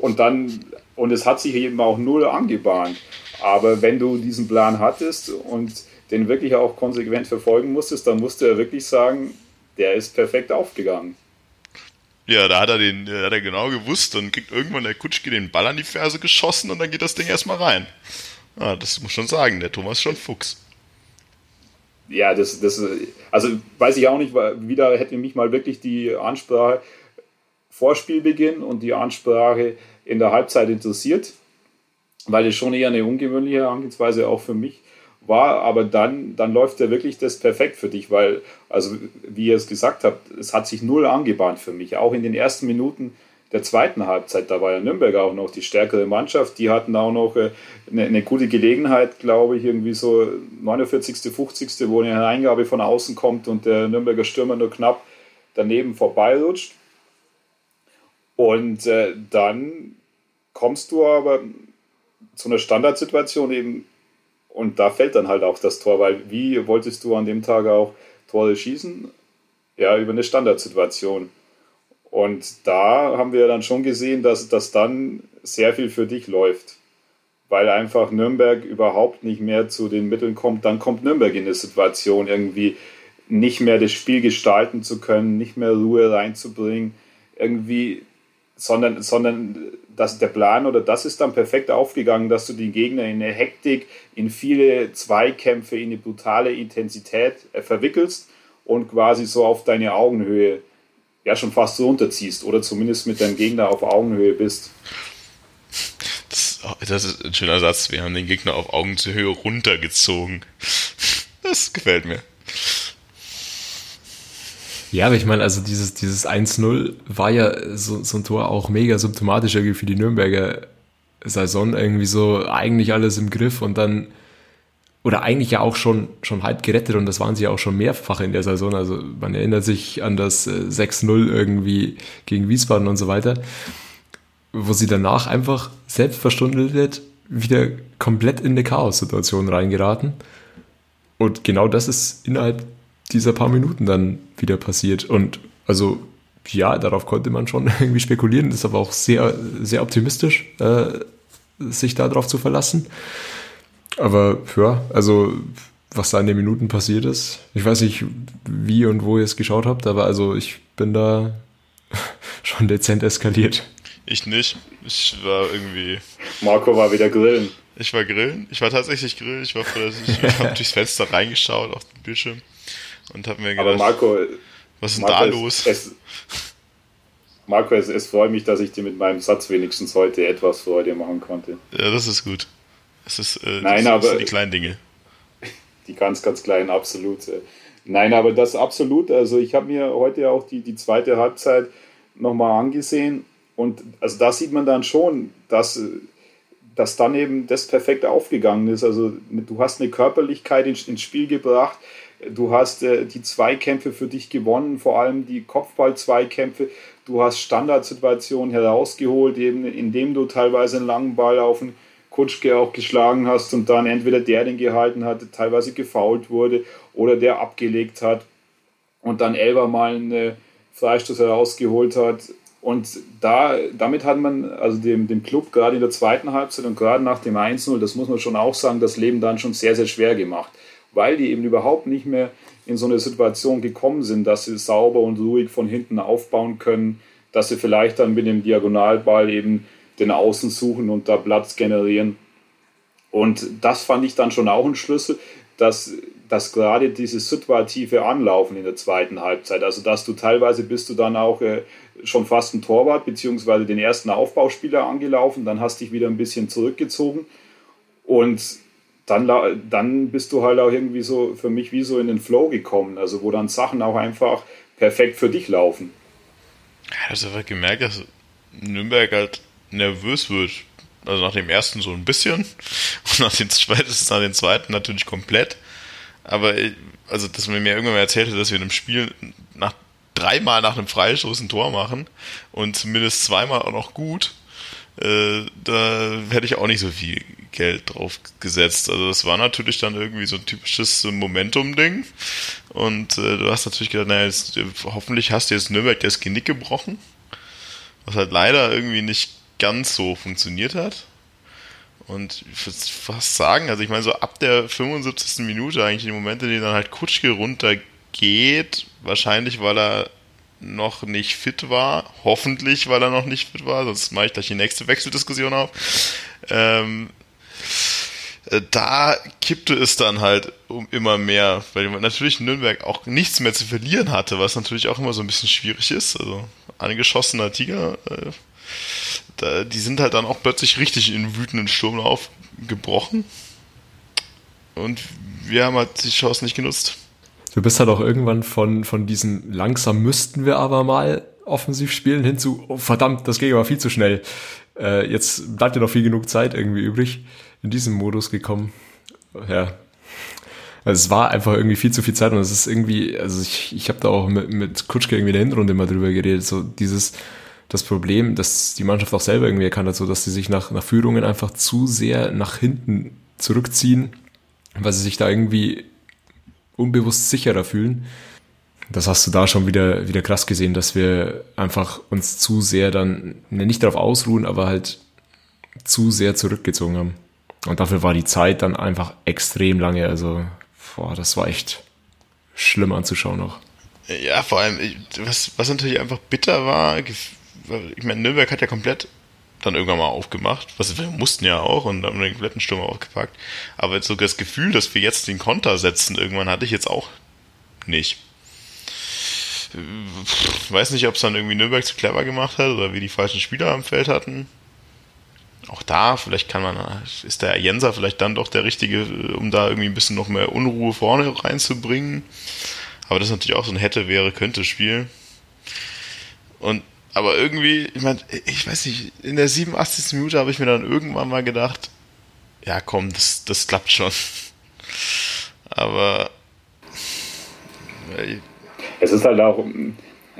und dann, und es hat sich eben auch null angebahnt. Aber wenn du diesen Plan hattest und den wirklich auch konsequent verfolgen musstest, dann musst du ja wirklich sagen, der ist perfekt aufgegangen. Ja, da hat er den, hat er genau gewusst, dann kriegt irgendwann der Kutschke den Ball an die Ferse geschossen und dann geht das Ding erstmal rein. Ja, das muss schon sagen, der Thomas ist schon Fuchs. Ja, das, das, also weiß ich auch nicht, wieder hätte mich mal wirklich die Ansprache vor Spielbeginn und die Ansprache in der Halbzeit interessiert, weil es schon eher eine ungewöhnliche Herangehensweise auch für mich war, aber dann, dann läuft ja wirklich das perfekt für dich, weil, also wie ihr es gesagt habt, es hat sich null angebahnt für mich. Auch in den ersten Minuten der zweiten Halbzeit, da war ja Nürnberg auch noch die stärkere Mannschaft, die hatten auch noch äh, eine, eine gute Gelegenheit, glaube ich, irgendwie so 49., 50., wo eine Eingabe von außen kommt und der Nürnberger Stürmer nur knapp daneben vorbeirutscht. Und äh, dann kommst du aber zu einer Standardsituation eben und da fällt dann halt auch das Tor, weil wie wolltest du an dem Tag auch Tore schießen? Ja, über eine Standardsituation. Und da haben wir dann schon gesehen, dass das dann sehr viel für dich läuft, weil einfach Nürnberg überhaupt nicht mehr zu den Mitteln kommt. Dann kommt Nürnberg in eine Situation, irgendwie nicht mehr das Spiel gestalten zu können, nicht mehr Ruhe reinzubringen, irgendwie, sondern, sondern dass der Plan oder das ist dann perfekt aufgegangen, dass du den Gegner in eine Hektik, in viele Zweikämpfe, in eine brutale Intensität äh, verwickelst und quasi so auf deine Augenhöhe ja schon fast so runterziehst oder zumindest mit deinem Gegner auf Augenhöhe bist. Das, das ist ein schöner Satz. Wir haben den Gegner auf Augenhöhe runtergezogen. Das gefällt mir. Ja, aber ich meine, also dieses, dieses 1-0 war ja so, so ein Tor auch mega symptomatisch irgendwie für die Nürnberger Saison. Irgendwie so eigentlich alles im Griff und dann, oder eigentlich ja auch schon, schon halb gerettet und das waren sie ja auch schon mehrfach in der Saison. Also man erinnert sich an das 6-0 äh, irgendwie gegen Wiesbaden und so weiter, wo sie danach einfach selbstverstundelt wieder komplett in eine Chaos-Situation reingeraten. Und genau das ist innerhalb dieser paar Minuten dann wieder passiert. Und also ja, darauf konnte man schon irgendwie spekulieren, ist aber auch sehr, sehr optimistisch, äh, sich darauf zu verlassen. Aber ja, also was da in den Minuten passiert ist, ich weiß nicht, wie und wo ihr es geschaut habt, aber also ich bin da schon dezent eskaliert. Ich nicht. Ich war irgendwie. Marco war wieder grillen. Ich war grillen. Ich war tatsächlich grillen. Ich war froh, dass ich, ich habe durchs Fenster reingeschaut auf den Bildschirm und habe mir gedacht, Aber Marco, was ist denn da los? Es, Marco, es, es freut mich, dass ich dir mit meinem Satz wenigstens heute etwas Freude machen konnte. Ja, das ist gut. Das, ist, äh, Nein, das, aber, sind die kleinen Dinge. Die ganz, ganz kleinen, absolut. Nein, aber das absolut. Also ich habe mir heute auch die, die zweite Halbzeit nochmal angesehen und also da sieht man dann schon, dass, dass dann eben das perfekt aufgegangen ist. Also du hast eine Körperlichkeit ins, ins Spiel gebracht, Du hast äh, die Zweikämpfe für dich gewonnen, vor allem die Kopfball-Zweikämpfe. Du hast Standardsituationen herausgeholt, eben indem du teilweise einen langen Ball auf den Kutschke auch geschlagen hast und dann entweder der den gehalten hat, teilweise gefault wurde oder der abgelegt hat. und dann Elber mal eine Freistoß herausgeholt hat. Und da, damit hat man also dem, dem Club gerade in der zweiten Halbzeit und gerade nach dem 1-0, das muss man schon auch sagen, das Leben dann schon sehr, sehr schwer gemacht, weil die eben überhaupt nicht mehr in so eine Situation gekommen sind, dass sie sauber und ruhig von hinten aufbauen können, dass sie vielleicht dann mit dem Diagonalball eben den Außen suchen und da Platz generieren. Und das fand ich dann schon auch ein Schlüssel, dass, dass gerade dieses situative Anlaufen in der zweiten Halbzeit, also dass du teilweise bist du dann auch äh, schon fast ein Torwart, beziehungsweise den ersten Aufbauspieler angelaufen, dann hast dich wieder ein bisschen zurückgezogen und dann, dann bist du halt auch irgendwie so für mich wie so in den Flow gekommen, also wo dann Sachen auch einfach perfekt für dich laufen. Ja, hast einfach gemerkt, dass Nürnberg halt nervös wird. Also nach dem ersten so ein bisschen und nach dem zweiten, nach dem zweiten natürlich komplett. Aber also, dass man mir irgendwann mal erzählt hat, dass wir in einem Spiel nach dreimal nach einem Freistoß ein Tor machen und zumindest zweimal auch noch gut, äh, da hätte ich auch nicht so viel Geld drauf gesetzt. Also das war natürlich dann irgendwie so ein typisches Momentum-Ding. Und äh, du hast natürlich gedacht, naja, jetzt, hoffentlich hast du jetzt Nürnberg das Genick gebrochen. Was halt leider irgendwie nicht ganz so funktioniert hat. Und ich würde fast sagen, also ich meine, so ab der 75. Minute eigentlich die Momente, in denen dann halt Kutschke runtergeht, wahrscheinlich weil er noch nicht fit war, hoffentlich weil er noch nicht fit war, sonst mache ich gleich die nächste Wechseldiskussion auf. Ähm, äh, da kippte es dann halt um immer mehr, weil natürlich Nürnberg auch nichts mehr zu verlieren hatte, was natürlich auch immer so ein bisschen schwierig ist. Also angeschossener Tiger, äh, da, die sind halt dann auch plötzlich richtig in wütenden Sturmlauf gebrochen. Und wir haben halt die Chance nicht genutzt. Du bist halt auch irgendwann von, von diesem langsam müssten wir aber mal offensiv spielen hin zu, oh verdammt, das ging aber viel zu schnell. Äh, jetzt bleibt ja noch viel genug Zeit irgendwie übrig, in diesem Modus gekommen. Ja. Also es war einfach irgendwie viel zu viel Zeit und es ist irgendwie, also ich, ich habe da auch mit, mit Kutschke irgendwie in der Hinrunde mal drüber geredet, so dieses, das Problem, dass die Mannschaft auch selber irgendwie erkannt hat, so dass sie sich nach, nach Führungen einfach zu sehr nach hinten zurückziehen, weil sie sich da irgendwie unbewusst sicherer fühlen. Das hast du da schon wieder, wieder krass gesehen, dass wir einfach uns zu sehr dann, ne, nicht darauf ausruhen, aber halt zu sehr zurückgezogen haben. Und dafür war die Zeit dann einfach extrem lange. Also, boah, das war echt schlimm anzuschauen noch. Ja, vor allem, was, was natürlich einfach bitter war, ich meine, Nürnberg hat ja komplett dann irgendwann mal aufgemacht, was wir mussten ja auch und haben den kompletten Sturm aufgepackt. Aber so das Gefühl, dass wir jetzt den Konter setzen, irgendwann hatte ich jetzt auch nicht. Ich weiß nicht, ob es dann irgendwie Nürnberg zu clever gemacht hat oder wir die falschen Spieler am Feld hatten. Auch da, vielleicht kann man, ist der Jenser vielleicht dann doch der Richtige, um da irgendwie ein bisschen noch mehr Unruhe vorne reinzubringen. Aber das ist natürlich auch so ein hätte, wäre, könnte Spiel. Und aber irgendwie, ich meine, ich weiß nicht, in der 87. Minute habe ich mir dann irgendwann mal gedacht, ja komm, das, das klappt schon. Aber es ist halt auch,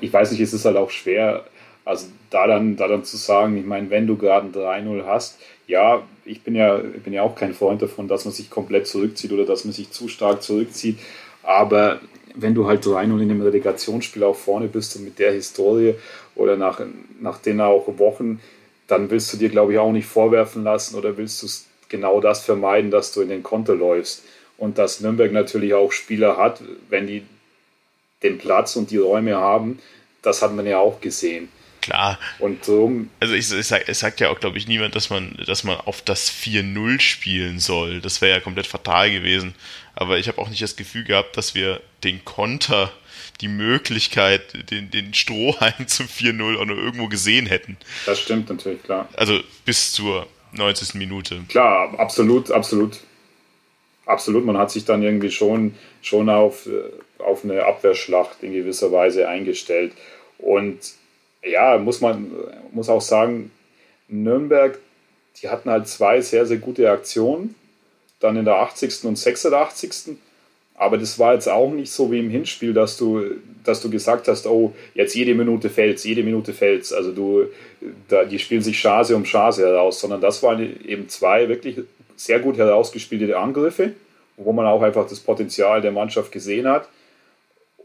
ich weiß nicht, es ist halt auch schwer, also da dann, da dann zu sagen, ich meine, wenn du gerade ein 3-0 hast, ja, ich bin ja, bin ja auch kein Freund davon, dass man sich komplett zurückzieht oder dass man sich zu stark zurückzieht, aber wenn du halt 3-0 in einem Relegationsspiel auch vorne bist und mit der Historie oder nach, nach den auch Wochen, dann willst du dir, glaube ich, auch nicht vorwerfen lassen oder willst du genau das vermeiden, dass du in den Konter läufst. Und dass Nürnberg natürlich auch Spieler hat, wenn die den Platz und die Räume haben, das hat man ja auch gesehen. Klar. Und darum. Also ich, ich sag, es sagt ja auch, glaube ich, niemand, dass man, dass man auf das 4-0 spielen soll. Das wäre ja komplett fatal gewesen. Aber ich habe auch nicht das Gefühl gehabt, dass wir den Konter, die Möglichkeit, den, den Strohhalm zum 4-0 auch nur irgendwo gesehen hätten. Das stimmt natürlich, klar. Also bis zur 90. Minute. Klar, absolut, absolut. Absolut, man hat sich dann irgendwie schon, schon auf, auf eine Abwehrschlacht in gewisser Weise eingestellt. Und ja, muss man muss auch sagen, Nürnberg, die hatten halt zwei sehr, sehr gute Aktionen. Dann in der 80. und 86. Aber das war jetzt auch nicht so wie im Hinspiel, dass du, dass du gesagt hast, oh, jetzt jede Minute fällt's, jede Minute fällt's. Also du, da, die spielen sich Chance um Chance heraus, sondern das waren eben zwei wirklich sehr gut herausgespielte Angriffe, wo man auch einfach das Potenzial der Mannschaft gesehen hat.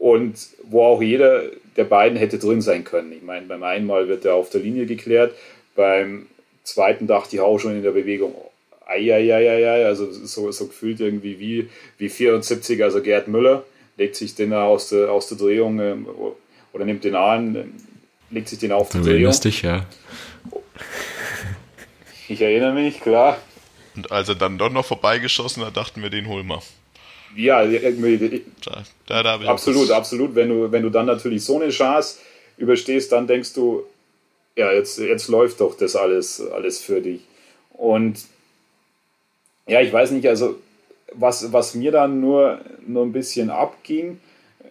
Und wo auch jeder der beiden hätte drin sein können. Ich meine, beim einen Mal wird er auf der Linie geklärt, beim zweiten dachte ich auch schon in der Bewegung, eieieiei, also so, so gefühlt irgendwie wie, wie 74, also Gerd Müller, legt sich den aus der, aus der Drehung ähm, oder nimmt den an, legt sich den auf die Du Drehung. erinnerst dich, ja. Ich erinnere mich, klar. Und als er dann doch noch vorbeigeschossen hat, dachten wir, den holen wir. Ja, irgendwie, Da, da, da absolut, absolut. Wenn du, wenn du dann natürlich so eine Chance überstehst, dann denkst du, ja, jetzt, jetzt läuft doch das alles, alles für dich. Und ja, ich weiß nicht, also was, was mir dann nur, nur ein bisschen abging,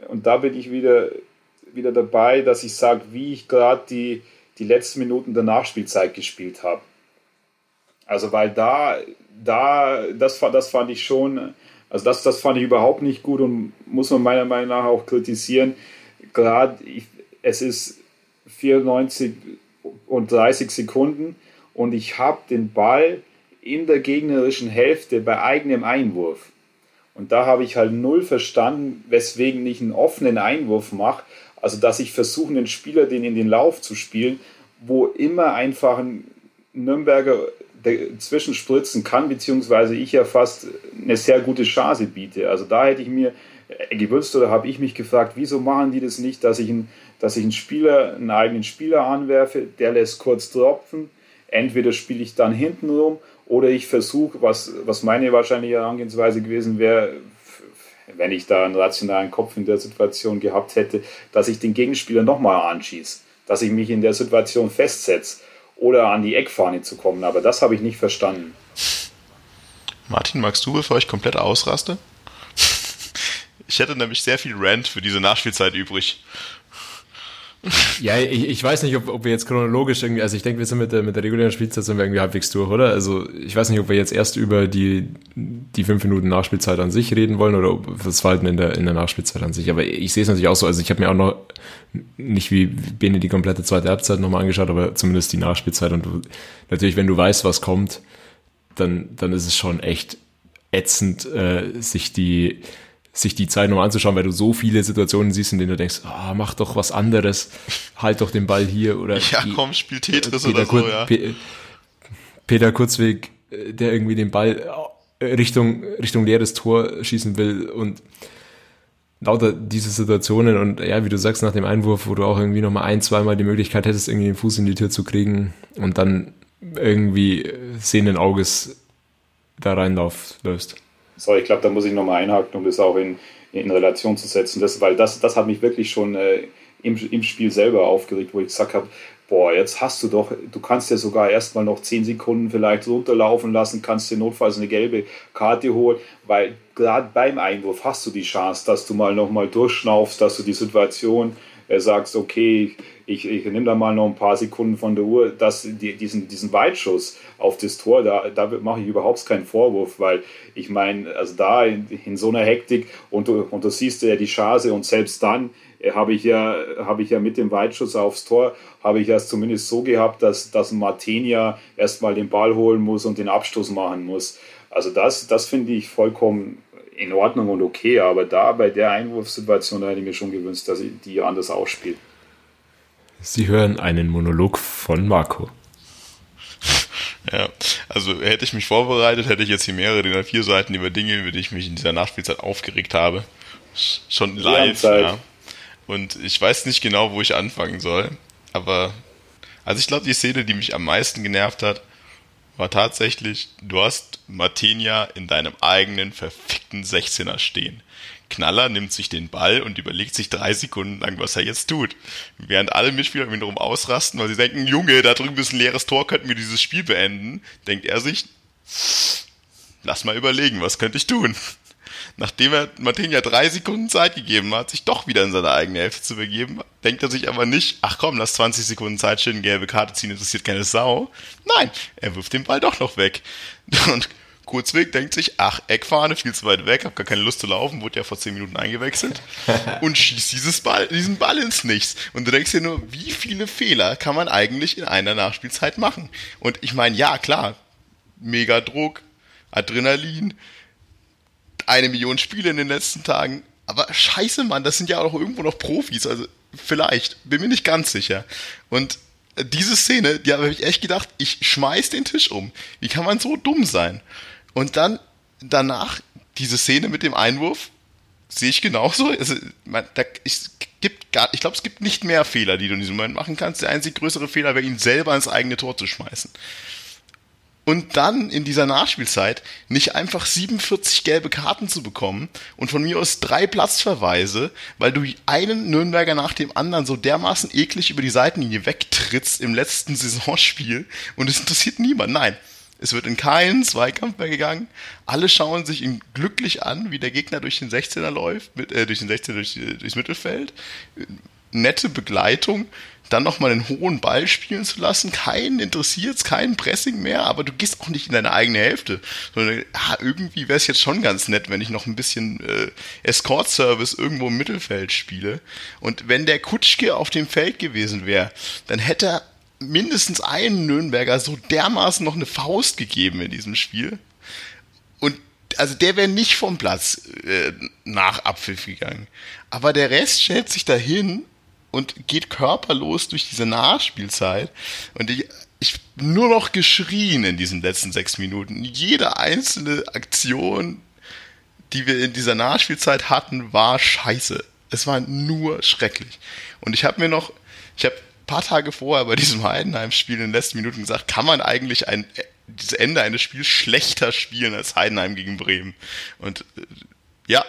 und da bin ich wieder, wieder dabei, dass ich sage, wie ich gerade die, die letzten Minuten der Nachspielzeit gespielt habe. Also weil da, da das, das fand ich schon, also das, das fand ich überhaupt nicht gut und muss man meiner Meinung nach auch kritisieren. Gerade es ist 94 und 30 Sekunden und ich habe den Ball in der gegnerischen Hälfte bei eigenem Einwurf. Und da habe ich halt null verstanden, weswegen ich einen offenen Einwurf mache. Also, dass ich versuche, einen Spieler den in den Lauf zu spielen, wo immer einfach ein Nürnberger dazwischen spritzen kann, beziehungsweise ich ja fast eine sehr gute Chance biete. Also da hätte ich mir gewünscht oder habe ich mich gefragt, wieso machen die das nicht, dass ich, einen, dass ich einen Spieler, einen eigenen Spieler anwerfe, der lässt kurz tropfen, entweder spiele ich dann hinten rum oder ich versuche, was, was meine wahrscheinliche Herangehensweise gewesen wäre, wenn ich da einen rationalen Kopf in der Situation gehabt hätte, dass ich den Gegenspieler nochmal anschieße, dass ich mich in der Situation festsetze oder an die Eckfahne zu kommen. Aber das habe ich nicht verstanden. Martin, magst du, bevor ich komplett ausraste? Ich hätte nämlich sehr viel Rant für diese Nachspielzeit übrig. Ja, ich, ich weiß nicht, ob, ob wir jetzt chronologisch irgendwie, also ich denke, wir sind mit der, mit der regulären Spielzeit sind wir irgendwie halbwegs durch, oder? Also ich weiß nicht, ob wir jetzt erst über die, die fünf Minuten Nachspielzeit an sich reden wollen oder ob das Verhalten in der, in der Nachspielzeit an sich. Aber ich sehe es natürlich auch so, also ich habe mir auch noch nicht wie Bene die komplette zweite Halbzeit nochmal angeschaut, aber zumindest die Nachspielzeit und du, natürlich, wenn du weißt, was kommt, dann, dann ist es schon echt ätzend, äh, sich die, sich die Zeit nochmal anzuschauen, weil du so viele Situationen siehst, in denen du denkst, ah, mach doch was anderes, halt doch den Ball hier oder Ja, die- komm, spiel Tetris Peter, oder so, Kur- ja. Pe- Peter Kurzweg, äh, der irgendwie den Ball äh, Richtung, Richtung leeres Tor schießen will und lauter diese Situationen und ja, wie du sagst, nach dem Einwurf, wo du auch irgendwie nochmal ein, zweimal die Möglichkeit hättest, irgendwie den Fuß in die Tür zu kriegen und dann irgendwie äh, sehenden Auges da reinläufst. So, ich glaube, da muss ich nochmal einhaken, um das auch in, in Relation zu setzen. Das, weil das, das hat mich wirklich schon äh, im, im Spiel selber aufgeregt, wo ich gesagt habe, boah, jetzt hast du doch, du kannst ja sogar erstmal noch 10 Sekunden vielleicht runterlaufen lassen, kannst dir notfalls eine gelbe Karte holen, weil gerade beim Einwurf hast du die Chance, dass du mal nochmal durchschnaufst, dass du die Situation äh, sagst, okay, ich, ich nehme da mal noch ein paar Sekunden von der Uhr, dass die, diesen, diesen Weitschuss auf das Tor, da, da mache ich überhaupt keinen Vorwurf, weil ich meine, also da in, in so einer Hektik und du, und du siehst ja die Chance und selbst dann äh, habe ich ja habe ich ja mit dem Weitschuss aufs Tor habe ich es zumindest so gehabt, dass dass Martinia erstmal den Ball holen muss und den Abstoß machen muss. Also das das finde ich vollkommen in Ordnung und okay, aber da bei der Einwurfsituation da hätte ich mir schon gewünscht, dass ich die anders ausspielt. Sie hören einen Monolog von Marco. Ja, also hätte ich mich vorbereitet, hätte ich jetzt hier mehrere DIN A4 Seiten über Dinge, über die ich mich in dieser Nachspielzeit aufgeregt habe. Sch- Schon live, ja. Und ich weiß nicht genau, wo ich anfangen soll. Aber, also ich glaube, die Szene, die mich am meisten genervt hat, war tatsächlich, du hast Martinia in deinem eigenen verfickten 16er stehen. Knaller nimmt sich den Ball und überlegt sich drei Sekunden lang, was er jetzt tut. Während alle Mitspieler um ihn herum ausrasten, weil sie denken, Junge, da drüben ist ein leeres Tor, könnten wir dieses Spiel beenden, denkt er sich, lass mal überlegen, was könnte ich tun? Nachdem er Martinia drei Sekunden Zeit gegeben hat, sich doch wieder in seine eigene Hälfte zu begeben, denkt er sich aber nicht, ach komm, lass 20 Sekunden Zeit stehen, gelbe Karte ziehen, interessiert keine Sau. Nein, er wirft den Ball doch noch weg. Und Kurzweg denkt sich, ach, Eckfahne, viel zu weit weg, hab gar keine Lust zu laufen, wurde ja vor 10 Minuten eingewechselt und schießt dieses Ball, diesen Ball ins Nichts. Und du denkst dir nur, wie viele Fehler kann man eigentlich in einer Nachspielzeit machen? Und ich meine, ja, klar, mega Druck, Adrenalin, eine Million Spiele in den letzten Tagen, Aber scheiße, Mann, das sind ja auch irgendwo noch Profis, also vielleicht, bin mir nicht ganz sicher. Und diese Szene, die habe ich echt gedacht, ich schmeiß den Tisch um. Wie kann man so dumm sein? Und dann danach diese Szene mit dem Einwurf sehe ich genauso. Also, man, da, ich, ich glaube, es gibt nicht mehr Fehler, die du in diesem Moment machen kannst. Der einzig größere Fehler wäre, ihn selber ins eigene Tor zu schmeißen und dann in dieser Nachspielzeit nicht einfach 47 gelbe Karten zu bekommen und von mir aus drei Platzverweise, weil du einen Nürnberger nach dem anderen so dermaßen eklig über die Seitenlinie wegtrittst im letzten Saisonspiel und es interessiert niemand. Nein, es wird in keinen Zweikampf mehr gegangen. Alle schauen sich ihn glücklich an, wie der Gegner durch den 16er läuft, mit, äh, durch den 16er durch, durchs Mittelfeld. Nette Begleitung dann nochmal einen hohen Ball spielen zu lassen. Keinen interessiert kein Pressing mehr, aber du gehst auch nicht in deine eigene Hälfte. Sondern ah, irgendwie wäre es jetzt schon ganz nett, wenn ich noch ein bisschen äh, Escort-Service irgendwo im Mittelfeld spiele. Und wenn der Kutschke auf dem Feld gewesen wäre, dann hätte er mindestens einen Nürnberger so dermaßen noch eine Faust gegeben in diesem Spiel. Und also der wäre nicht vom Platz äh, nach Abpfiff gegangen. Aber der Rest stellt sich dahin und geht körperlos durch diese Nachspielzeit. Und ich, ich nur noch geschrien in diesen letzten sechs Minuten. Jede einzelne Aktion, die wir in dieser Nachspielzeit hatten, war scheiße. Es war nur schrecklich. Und ich habe mir noch, ich habe paar Tage vorher bei diesem Heidenheim-Spiel in den letzten Minuten gesagt, kann man eigentlich ein, das Ende eines Spiels schlechter spielen als Heidenheim gegen Bremen? Und äh, ja,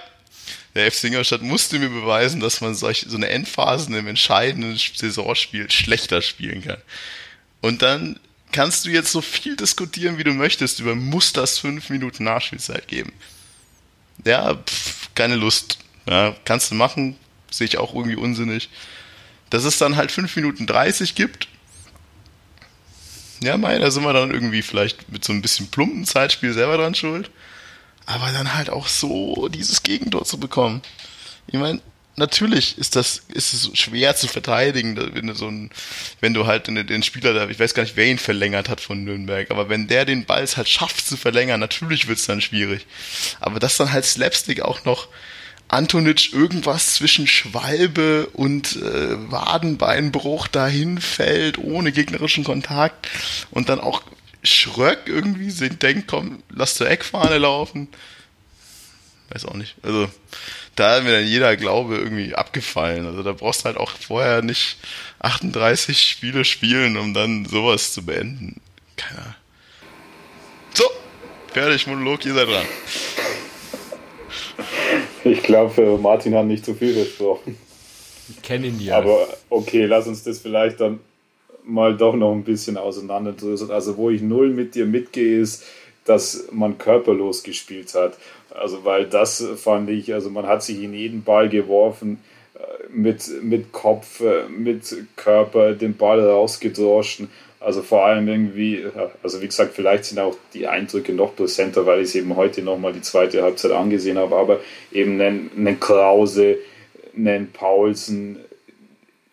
der FC Ingolstadt musste mir beweisen, dass man solch, so eine Endphase im entscheidenden Saisonspiel schlechter spielen kann. Und dann kannst du jetzt so viel diskutieren, wie du möchtest, über muss das fünf Minuten Nachspielzeit geben. Ja, pff, keine Lust. Ja, kannst du machen, sehe ich auch irgendwie unsinnig. Dass es dann halt fünf Minuten 30 gibt. Ja, mei, da sind wir dann irgendwie vielleicht mit so ein bisschen plumpen Zeitspiel selber dran schuld aber dann halt auch so dieses Gegentor zu bekommen. Ich meine, natürlich ist das ist es schwer zu verteidigen, wenn du so ein, wenn du halt den, Spieler da, ich weiß gar nicht, wer ihn verlängert hat von Nürnberg, aber wenn der den Ball halt schafft zu verlängern, natürlich wird's dann schwierig. Aber dass dann halt Slapstick auch noch Antonic irgendwas zwischen Schwalbe und äh, Wadenbeinbruch dahin fällt, ohne gegnerischen Kontakt und dann auch Schröck irgendwie sind, denkt, komm, lass zur Eckfahne laufen. Weiß auch nicht. Also, da hat mir dann jeder Glaube irgendwie abgefallen. Also, da brauchst du halt auch vorher nicht 38 Spiele spielen, um dann sowas zu beenden. Keine Ahnung. So, fertig, Monolog, ihr seid dran. Ich glaube, Martin hat nicht zu viel gesprochen. Ich kenne ihn ja. Aber okay, lass uns das vielleicht dann mal doch noch ein bisschen auseinander. Also wo ich null mit dir mitgehe, ist, dass man körperlos gespielt hat. Also weil das fand ich, also man hat sich in jeden Ball geworfen, äh, mit, mit Kopf, äh, mit Körper den Ball rausgedroschen. Also vor allem irgendwie, also wie gesagt, vielleicht sind auch die Eindrücke noch präsenter, weil ich es eben heute nochmal die zweite Halbzeit angesehen habe, aber eben einen, einen Krause, einen Paulsen,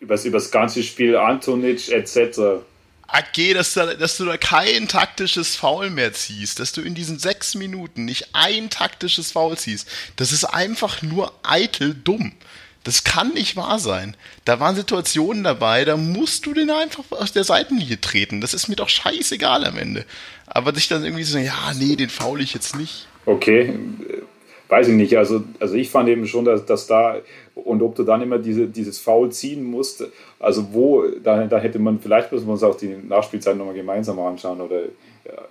übers, übers ganze Spiel Antonic etc. AG, dass, da, dass du da kein taktisches Foul mehr ziehst, dass du in diesen sechs Minuten nicht ein taktisches Foul ziehst, das ist einfach nur eitel dumm. Das kann nicht wahr sein. Da waren Situationen dabei, da musst du den einfach aus der Seitenlinie treten. Das ist mir doch scheißegal am Ende. Aber dich dann irgendwie so, ja, nee, den faul ich jetzt nicht. Okay, weiß ich nicht. Also, also ich fand eben schon, dass, dass da und ob du dann immer diese, dieses Foul ziehen musst, also wo, da, da hätte man, vielleicht müssen wir uns auch die Nachspielzeit nochmal gemeinsam anschauen oder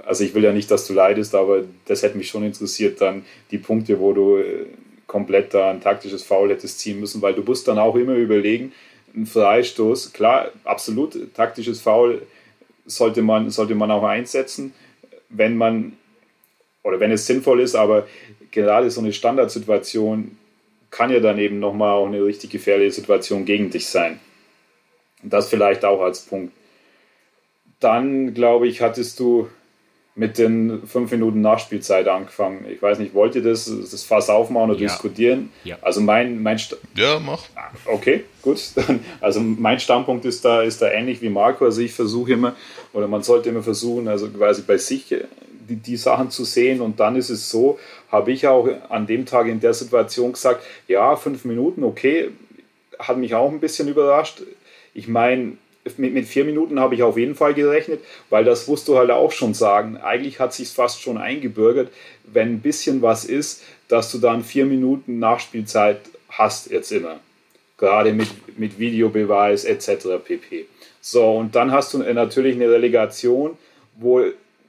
also ich will ja nicht, dass du leidest, aber das hätte mich schon interessiert, dann die Punkte, wo du äh, komplett da ein taktisches Foul hättest ziehen müssen, weil du musst dann auch immer überlegen, ein Freistoß, klar, absolut taktisches Foul sollte man, sollte man auch einsetzen, wenn man oder wenn es sinnvoll ist, aber gerade so eine Standardsituation kann ja dann eben nochmal auch eine richtig gefährliche Situation gegen dich sein. Das vielleicht auch als Punkt. Dann, glaube ich, hattest du mit den fünf Minuten Nachspielzeit angefangen. Ich weiß nicht, wollt ihr das, das Fass aufmachen oder ja. diskutieren? Ja. Also mein, mein St Ja, mach. Okay, gut. Also mein Standpunkt ist da, ist da ähnlich wie Marco. Also ich versuche immer, oder man sollte immer versuchen, also quasi bei sich die, die Sachen zu sehen. Und dann ist es so, habe ich auch an dem Tag in der Situation gesagt, ja, fünf Minuten, okay, hat mich auch ein bisschen überrascht. Ich meine, mit, mit vier Minuten habe ich auf jeden Fall gerechnet, weil das musst du halt auch schon sagen. Eigentlich hat sich fast schon eingebürgert, wenn ein bisschen was ist, dass du dann vier Minuten Nachspielzeit hast jetzt immer. Gerade mit, mit Videobeweis etc. pp. So, und dann hast du natürlich eine Relegation, wo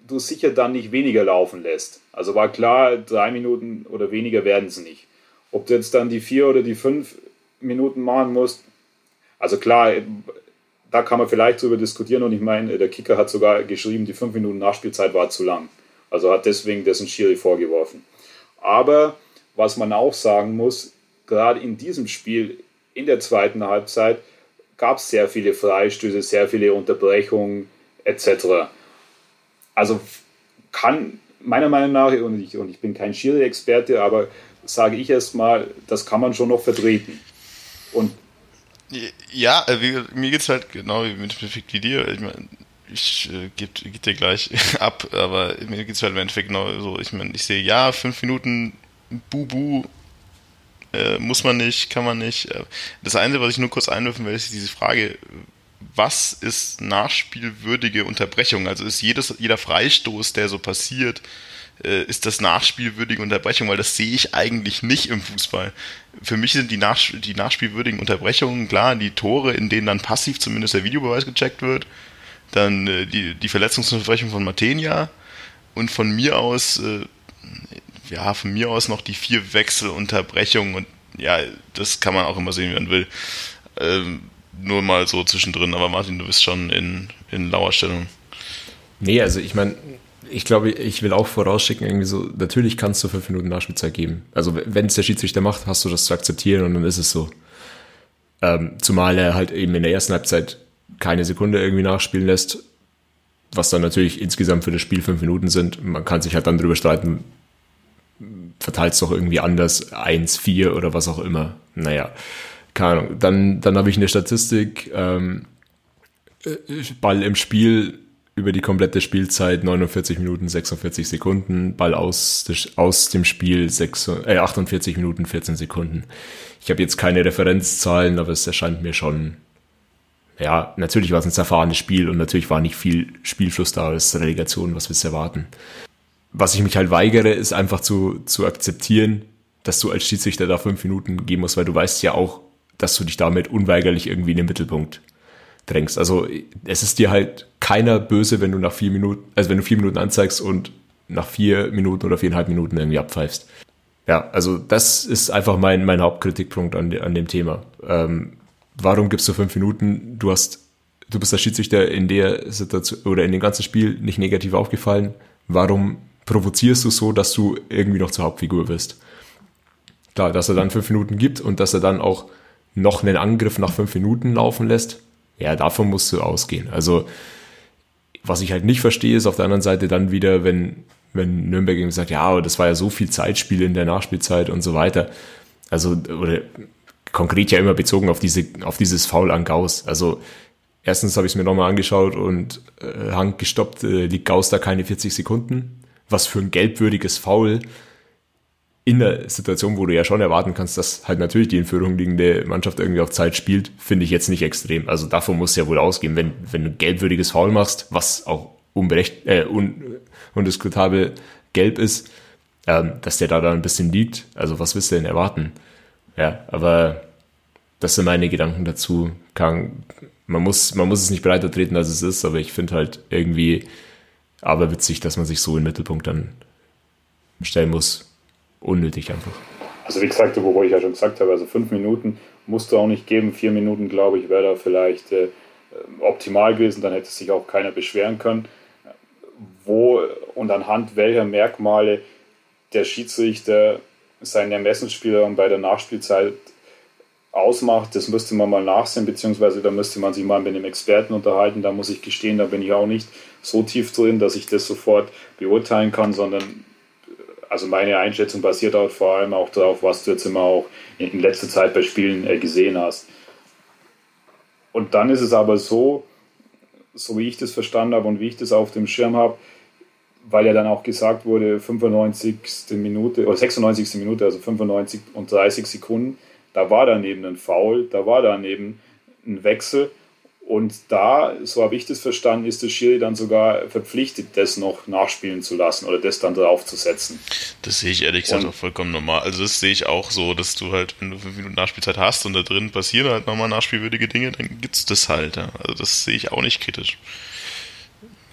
du sicher dann nicht weniger laufen lässt. Also war klar, drei Minuten oder weniger werden es nicht. Ob du jetzt dann die vier oder die fünf Minuten machen musst, also klar, da kann man vielleicht darüber diskutieren und ich meine, der Kicker hat sogar geschrieben, die fünf Minuten Nachspielzeit war zu lang. Also hat deswegen dessen Schiri vorgeworfen. Aber was man auch sagen muss, gerade in diesem Spiel, in der zweiten Halbzeit, gab es sehr viele Freistöße, sehr viele Unterbrechungen etc. Also kann meiner Meinung nach, und ich, und ich bin kein Schiri-Experte, aber sage ich erstmal, das kann man schon noch vertreten. Und ja, äh, wie, mir geht's halt genau mit Perfekt wie dir. Ich meine, ich äh, gebe geb dir gleich ab, aber mir geht's halt im Endeffekt genau so. Ich meine, ich sehe, ja, fünf Minuten Bubu äh, muss man nicht, kann man nicht. Äh, das Einzige, was ich nur kurz einwerfen will, ist diese Frage, was ist nachspielwürdige Unterbrechung? Also ist jedes, jeder Freistoß, der so passiert, äh, ist das nachspielwürdige Unterbrechung, weil das sehe ich eigentlich nicht im Fußball. Für mich sind die, nach, die nachspielwürdigen Unterbrechungen klar, die Tore, in denen dann passiv zumindest der Videobeweis gecheckt wird, dann äh, die, die Verletzungsunterbrechung von Matenia und von mir aus, äh, ja, von mir aus noch die vier Wechselunterbrechungen und ja, das kann man auch immer sehen, wie man will. Nur mal so zwischendrin, aber Martin, du bist schon in, in Lauerstellung. Nee, also ich meine, ich glaube, ich will auch vorausschicken, irgendwie so, natürlich kannst du fünf Minuten Nachspielzeit geben. Also wenn es der Schiedsrichter macht, hast du das zu akzeptieren und dann ist es so. Ähm, zumal er halt eben in der ersten Halbzeit keine Sekunde irgendwie nachspielen lässt, was dann natürlich insgesamt für das Spiel fünf Minuten sind. Man kann sich halt dann drüber streiten, verteilt es doch irgendwie anders, eins, vier oder was auch immer. Naja, keine Ahnung. Dann, dann habe ich eine Statistik, ähm, äh, Ball im Spiel über die komplette Spielzeit 49 Minuten 46 Sekunden, Ball aus, aus dem Spiel 6, äh, 48 Minuten 14 Sekunden. Ich habe jetzt keine Referenzzahlen, aber es erscheint mir schon, ja, natürlich war es ein zerfahrenes Spiel und natürlich war nicht viel Spielfluss da als Relegation, was wir erwarten. Was ich mich halt weigere, ist einfach zu, zu akzeptieren, dass du als Schiedsrichter da fünf Minuten geben musst, weil du weißt ja auch, dass du dich damit unweigerlich irgendwie in den Mittelpunkt drängst. Also es ist dir halt keiner böse, wenn du nach vier Minuten, also wenn du vier Minuten anzeigst und nach vier Minuten oder viereinhalb Minuten irgendwie abpfeifst. Ja, also das ist einfach mein, mein Hauptkritikpunkt an, an dem Thema. Ähm, warum gibst du fünf Minuten? Du hast, du bist der Schiedsrichter in der Situation oder in dem ganzen Spiel nicht negativ aufgefallen. Warum provozierst du so, dass du irgendwie noch zur Hauptfigur wirst? Klar, dass er dann fünf Minuten gibt und dass er dann auch noch einen Angriff nach fünf Minuten laufen lässt, ja, davon musst du ausgehen. Also, was ich halt nicht verstehe, ist auf der anderen Seite dann wieder, wenn, wenn Nürnberg eben sagt, ja, aber das war ja so viel Zeitspiel in der Nachspielzeit und so weiter. Also, oder konkret ja immer bezogen auf diese, auf dieses Foul an Gauss. Also, erstens habe ich es mir nochmal angeschaut und äh, Hank gestoppt, äh, liegt Gauss da keine 40 Sekunden. Was für ein gelbwürdiges Foul in der Situation, wo du ja schon erwarten kannst, dass halt natürlich die in Führung liegende Mannschaft irgendwie auf Zeit spielt, finde ich jetzt nicht extrem. Also davon muss ja wohl ausgehen, wenn, wenn du gelbwürdiges Foul machst, was auch unberecht, äh, un, undiskutabel gelb ist, ähm, dass der da dann ein bisschen liegt. Also was willst du denn erwarten? Ja, aber das sind meine Gedanken dazu. Kann, man, muss, man muss es nicht breiter treten, als es ist, aber ich finde halt irgendwie aber witzig, dass man sich so im Mittelpunkt dann stellen muss unnötig einfach. Also wie gesagt, wo ich ja schon gesagt habe, also fünf Minuten musst du auch nicht geben. Vier Minuten, glaube ich, wäre da vielleicht äh, optimal gewesen. Dann hätte sich auch keiner beschweren können. Wo und anhand welcher Merkmale der Schiedsrichter seinen Ermessensspielraum bei der Nachspielzeit ausmacht, das müsste man mal nachsehen, beziehungsweise da müsste man sich mal mit dem Experten unterhalten. Da muss ich gestehen, da bin ich auch nicht so tief drin, dass ich das sofort beurteilen kann, sondern also meine Einschätzung basiert auch vor allem auch darauf, was du jetzt immer auch in, letzter Zeit bei Spielen äh, gesehen hast. Und dann ist es aber so, so wie ich das verstanden habe und wie ich das auf dem Schirm habe, weil ja dann auch gesagt wurde, 95. Minute oder 96. Minute, also 95 und 30 Sekunden, da war daneben ein Foul, da war daneben ein Wechsel. Und da, so habe ich das verstanden, ist der Schiri dann sogar verpflichtet, das noch nachspielen zu lassen oder das dann draufzusetzen. Das sehe ich ehrlich gesagt auch vollkommen normal. Also das sehe ich auch so, dass du halt, wenn du fünf Minuten Nachspielzeit hast und da drin passieren halt nochmal nachspielwürdige Dinge, dann gibt es das halt. Ja. Also das sehe ich auch nicht kritisch.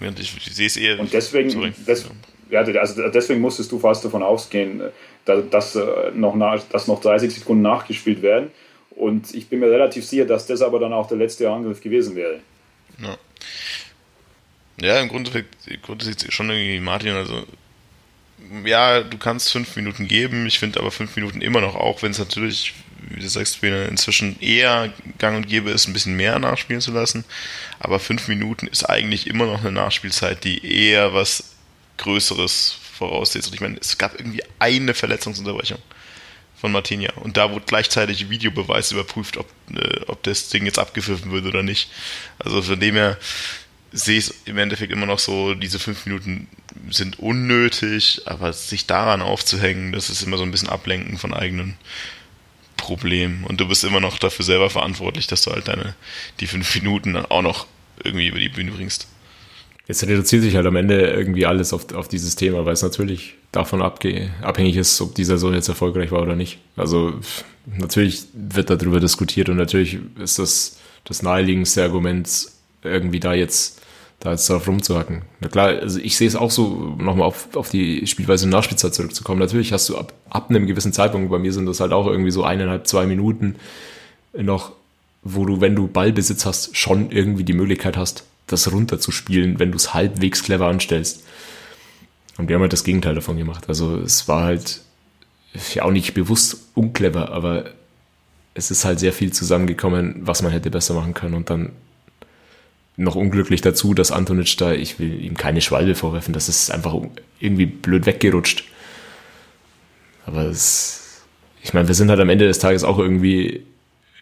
Ich, ich sehe es eher. Und deswegen, des, ja, also deswegen musstest du fast davon ausgehen, dass, dass, äh, noch, dass noch 30 Sekunden nachgespielt werden. Und ich bin mir relativ sicher, dass das aber dann auch der letzte Angriff gewesen wäre. Ja, ja im Grunde, sieht es schon irgendwie Martin, also ja, du kannst fünf Minuten geben, ich finde aber fünf Minuten immer noch, auch wenn es natürlich, wie du sagst, inzwischen eher gang und gäbe ist, ein bisschen mehr nachspielen zu lassen. Aber fünf Minuten ist eigentlich immer noch eine Nachspielzeit, die eher was Größeres voraussetzt. Und ich meine, es gab irgendwie eine Verletzungsunterbrechung von Martinia. Und da wurde gleichzeitig Videobeweis überprüft, ob, äh, ob das Ding jetzt abgepfiffen wird oder nicht. Also von dem her sehe ich es im Endeffekt immer noch so, diese fünf Minuten sind unnötig, aber sich daran aufzuhängen, das ist immer so ein bisschen Ablenken von eigenen Problemen. Und du bist immer noch dafür selber verantwortlich, dass du halt deine, die fünf Minuten dann auch noch irgendwie über die Bühne bringst. Jetzt reduziert sich halt am Ende irgendwie alles auf, auf dieses Thema, weil es natürlich davon abhängig ist, ob dieser Sohn jetzt erfolgreich war oder nicht. Also natürlich wird darüber diskutiert und natürlich ist das das naheliegendste Argument, irgendwie da jetzt da jetzt drauf rumzuhacken. Na klar, also ich sehe es auch so, nochmal auf, auf die Spielweise in Nachspielzeit zurückzukommen. Natürlich hast du ab, ab einem gewissen Zeitpunkt, bei mir sind das halt auch irgendwie so eineinhalb, zwei Minuten noch, wo du, wenn du Ballbesitz hast, schon irgendwie die Möglichkeit hast, das runterzuspielen, wenn du es halbwegs clever anstellst. Und wir haben halt das Gegenteil davon gemacht. Also es war halt ja auch nicht bewusst unclever, aber es ist halt sehr viel zusammengekommen, was man hätte besser machen können. Und dann noch unglücklich dazu, dass Antonic da, ich will ihm keine Schwalbe vorwerfen, das ist einfach irgendwie blöd weggerutscht. Aber es, ich meine, wir sind halt am Ende des Tages auch irgendwie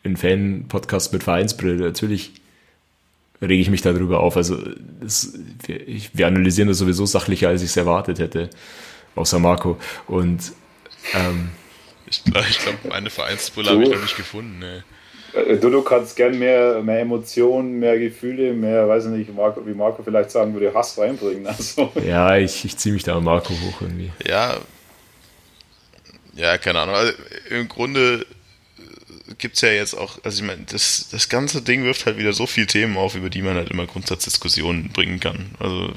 ein Fan-Podcast mit Vereinsbrille. Natürlich rege ich mich darüber auf. Also das, wir, wir, analysieren das sowieso sachlicher, als ich es erwartet hätte, außer Marco. Und ähm, ich glaube, ich glaub, meine Vereinsbrille habe ich noch nicht gefunden. Nee. Äh, du, du kannst gern mehr, mehr Emotionen, mehr Gefühle, mehr, weiß ich nicht, Marco, wie Marco vielleicht sagen würde, Hass reinbringen. Also. Ja, ich, ich ziehe mich da an Marco hoch irgendwie. Ja, ja, keine Ahnung. Also, Im Grunde gibt es ja jetzt auch, also ich meine, das, das ganze Ding wirft halt wieder so viele Themen auf, über die man halt immer Grundsatzdiskussionen bringen kann. Also,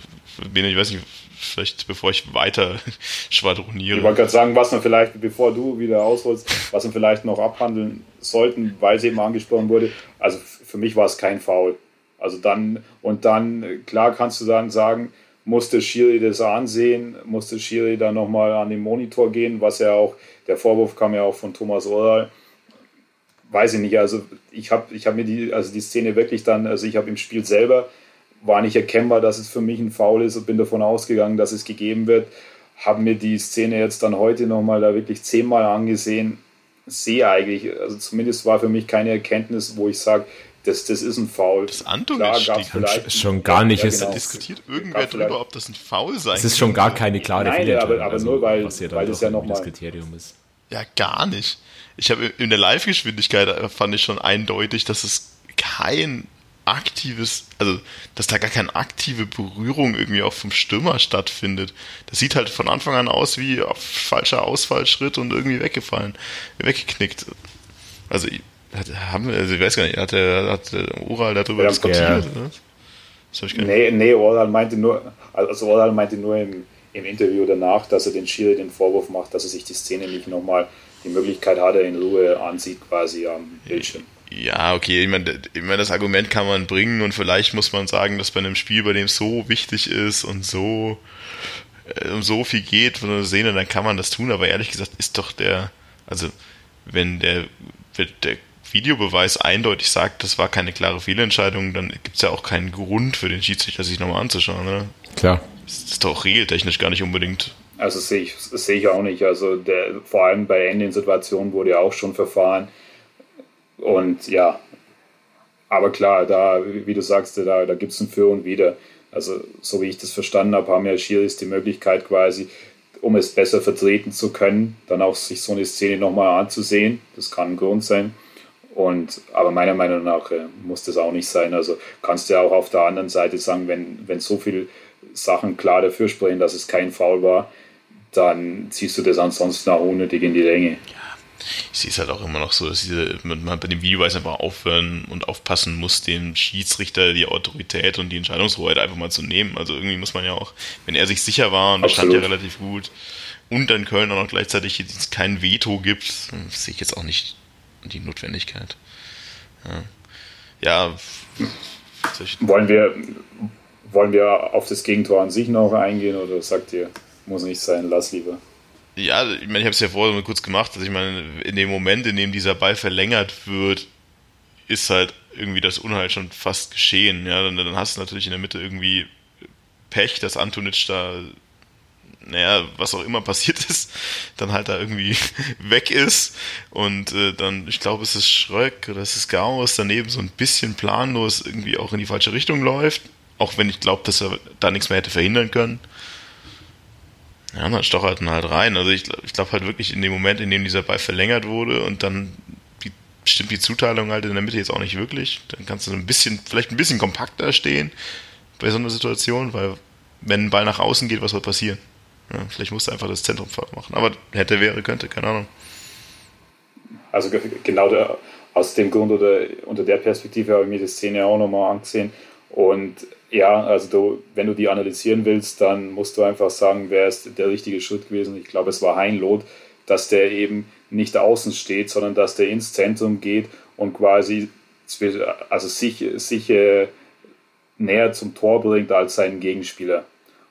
ich weiß nicht, vielleicht bevor ich weiter schwadroniere. Ich wollte gerade sagen, was man vielleicht, bevor du wieder ausholst, was wir vielleicht noch abhandeln sollten, weil es eben angesprochen wurde. Also für mich war es kein Foul. Also dann, und dann, klar kannst du dann sagen, musste Schiri das ansehen, musste Schiri dann nochmal an den Monitor gehen, was ja auch, der Vorwurf kam ja auch von Thomas Oral, weiß ich nicht, also ich habe ich hab mir die, also die Szene wirklich dann, also ich habe im Spiel selber, war nicht erkennbar, dass es für mich ein Foul ist und bin davon ausgegangen, dass es gegeben wird. Habe mir die Szene jetzt dann heute nochmal da wirklich zehnmal angesehen. Sehe eigentlich, also zumindest war für mich keine Erkenntnis, wo ich sage, das, das ist ein Foul. Das vielleicht schon gar nicht. Ja, genau. diskutiert irgendwer darüber, ob das ein Foul sein Es ist schon gar keine klare Nein, aber, aber also, nur weil, weil das ja nochmal das Kriterium ist. Ja, gar nicht ich habe in der Live-Geschwindigkeit äh, fand ich schon eindeutig, dass es kein aktives, also dass da gar keine aktive Berührung irgendwie auch vom Stürmer stattfindet. Das sieht halt von Anfang an aus wie falscher Ausfallschritt und irgendwie weggefallen, weggeknickt. Also haben also ich weiß gar nicht, hat der, hat der Oral darüber ja, diskutiert? Ja. Das ich nee, nee, Oral meinte nur, also Oral meinte nur im, im Interview danach, dass er den Schiri den Vorwurf macht, dass er sich die Szene nicht nochmal die Möglichkeit hat, er in Ruhe ansieht quasi am Bildschirm. Ja, okay, ich meine, ich meine, das Argument kann man bringen und vielleicht muss man sagen, dass bei einem Spiel, bei dem es so wichtig ist und so äh, um so viel geht von der Szene, dann kann man das tun, aber ehrlich gesagt ist doch der, also wenn der, der Videobeweis eindeutig sagt, das war keine klare Fehlentscheidung, dann gibt es ja auch keinen Grund für den Schiedsrichter, sich nochmal anzuschauen, ne? Klar. Ist doch regeltechnisch gar nicht unbedingt also sehe ich, sehe ich auch nicht. Also der, vor allem bei Ending-Situationen wurde ja auch schon verfahren. Und ja, aber klar, da, wie du sagst, da, da gibt es ein Für und Wider. Also, so wie ich das verstanden habe, haben ja Schiris die Möglichkeit quasi, um es besser vertreten zu können, dann auch sich so eine Szene nochmal anzusehen. Das kann ein Grund sein. Und, aber meiner Meinung nach äh, muss das auch nicht sein. Also kannst du ja auch auf der anderen Seite sagen, wenn, wenn so viele Sachen klar dafür sprechen, dass es kein Foul war, dann ziehst du das ansonsten auch unnötig in die Länge. Ja, ich sehe es halt auch immer noch so, dass diese, man bei dem Videobeweis einfach aufhören und aufpassen muss, dem Schiedsrichter die Autorität und die Entscheidungshoheit einfach mal zu nehmen. Also irgendwie muss man ja auch, wenn er sich sicher war und das stand ja relativ gut und dann Köln auch noch gleichzeitig kein Veto gibt, sehe ich jetzt auch nicht die Notwendigkeit. Ja, ja wollen wir wollen wir auf das Gegentor an sich noch eingehen oder sagt ihr, muss nicht sein, lass lieber? Ja, ich meine, ich habe es ja vorher kurz gemacht, dass ich meine, in dem Moment, in dem dieser Ball verlängert wird, ist halt irgendwie das Unheil schon fast geschehen. Ja, dann, dann hast du natürlich in der Mitte irgendwie Pech, dass Antonic da, naja, was auch immer passiert ist, dann halt da irgendwie weg ist. Und äh, dann, ich glaube, es ist Schröck oder es ist Gauss daneben so ein bisschen planlos irgendwie auch in die falsche Richtung läuft. Auch wenn ich glaube, dass er da nichts mehr hätte verhindern können. Ja, dann stochert ihn halt rein. Also ich, ich glaube halt wirklich in dem Moment, in dem dieser Ball verlängert wurde und dann die, stimmt die Zuteilung halt in der Mitte jetzt auch nicht wirklich. Dann kannst du ein bisschen, vielleicht ein bisschen kompakter stehen bei so einer Situation, weil wenn ein Ball nach außen geht, was soll passieren? Ja, vielleicht musst du einfach das Zentrum machen. Aber hätte, wäre, könnte, keine Ahnung. Also genau der, aus dem Grund oder unter der Perspektive habe ich mir die Szene auch nochmal angesehen. Und ja, also du, wenn du die analysieren willst, dann musst du einfach sagen, wer ist der richtige Schritt gewesen. Ich glaube, es war Heinloth, dass der eben nicht außen steht, sondern dass der ins Zentrum geht und quasi also sich, sich äh, näher zum Tor bringt als seinen Gegenspieler.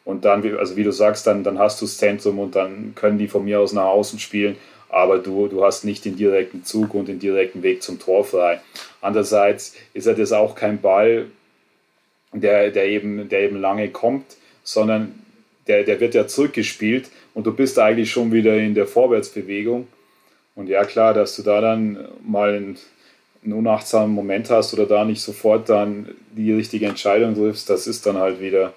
Und dann, also wie du sagst, dann, dann hast du das Zentrum und dann können die von mir aus nach außen spielen, aber du, du hast nicht den direkten Zug und den direkten Weg zum Tor frei. Andererseits ist er das auch kein Ball, der, der, eben, der eben lange kommt, sondern der, der wird ja zurückgespielt und du bist eigentlich schon wieder in der Vorwärtsbewegung. Und ja, klar, dass du da dann mal einen, einen unachtsamen Moment hast oder da nicht sofort dann die richtige Entscheidung triffst, das ist dann halt wieder,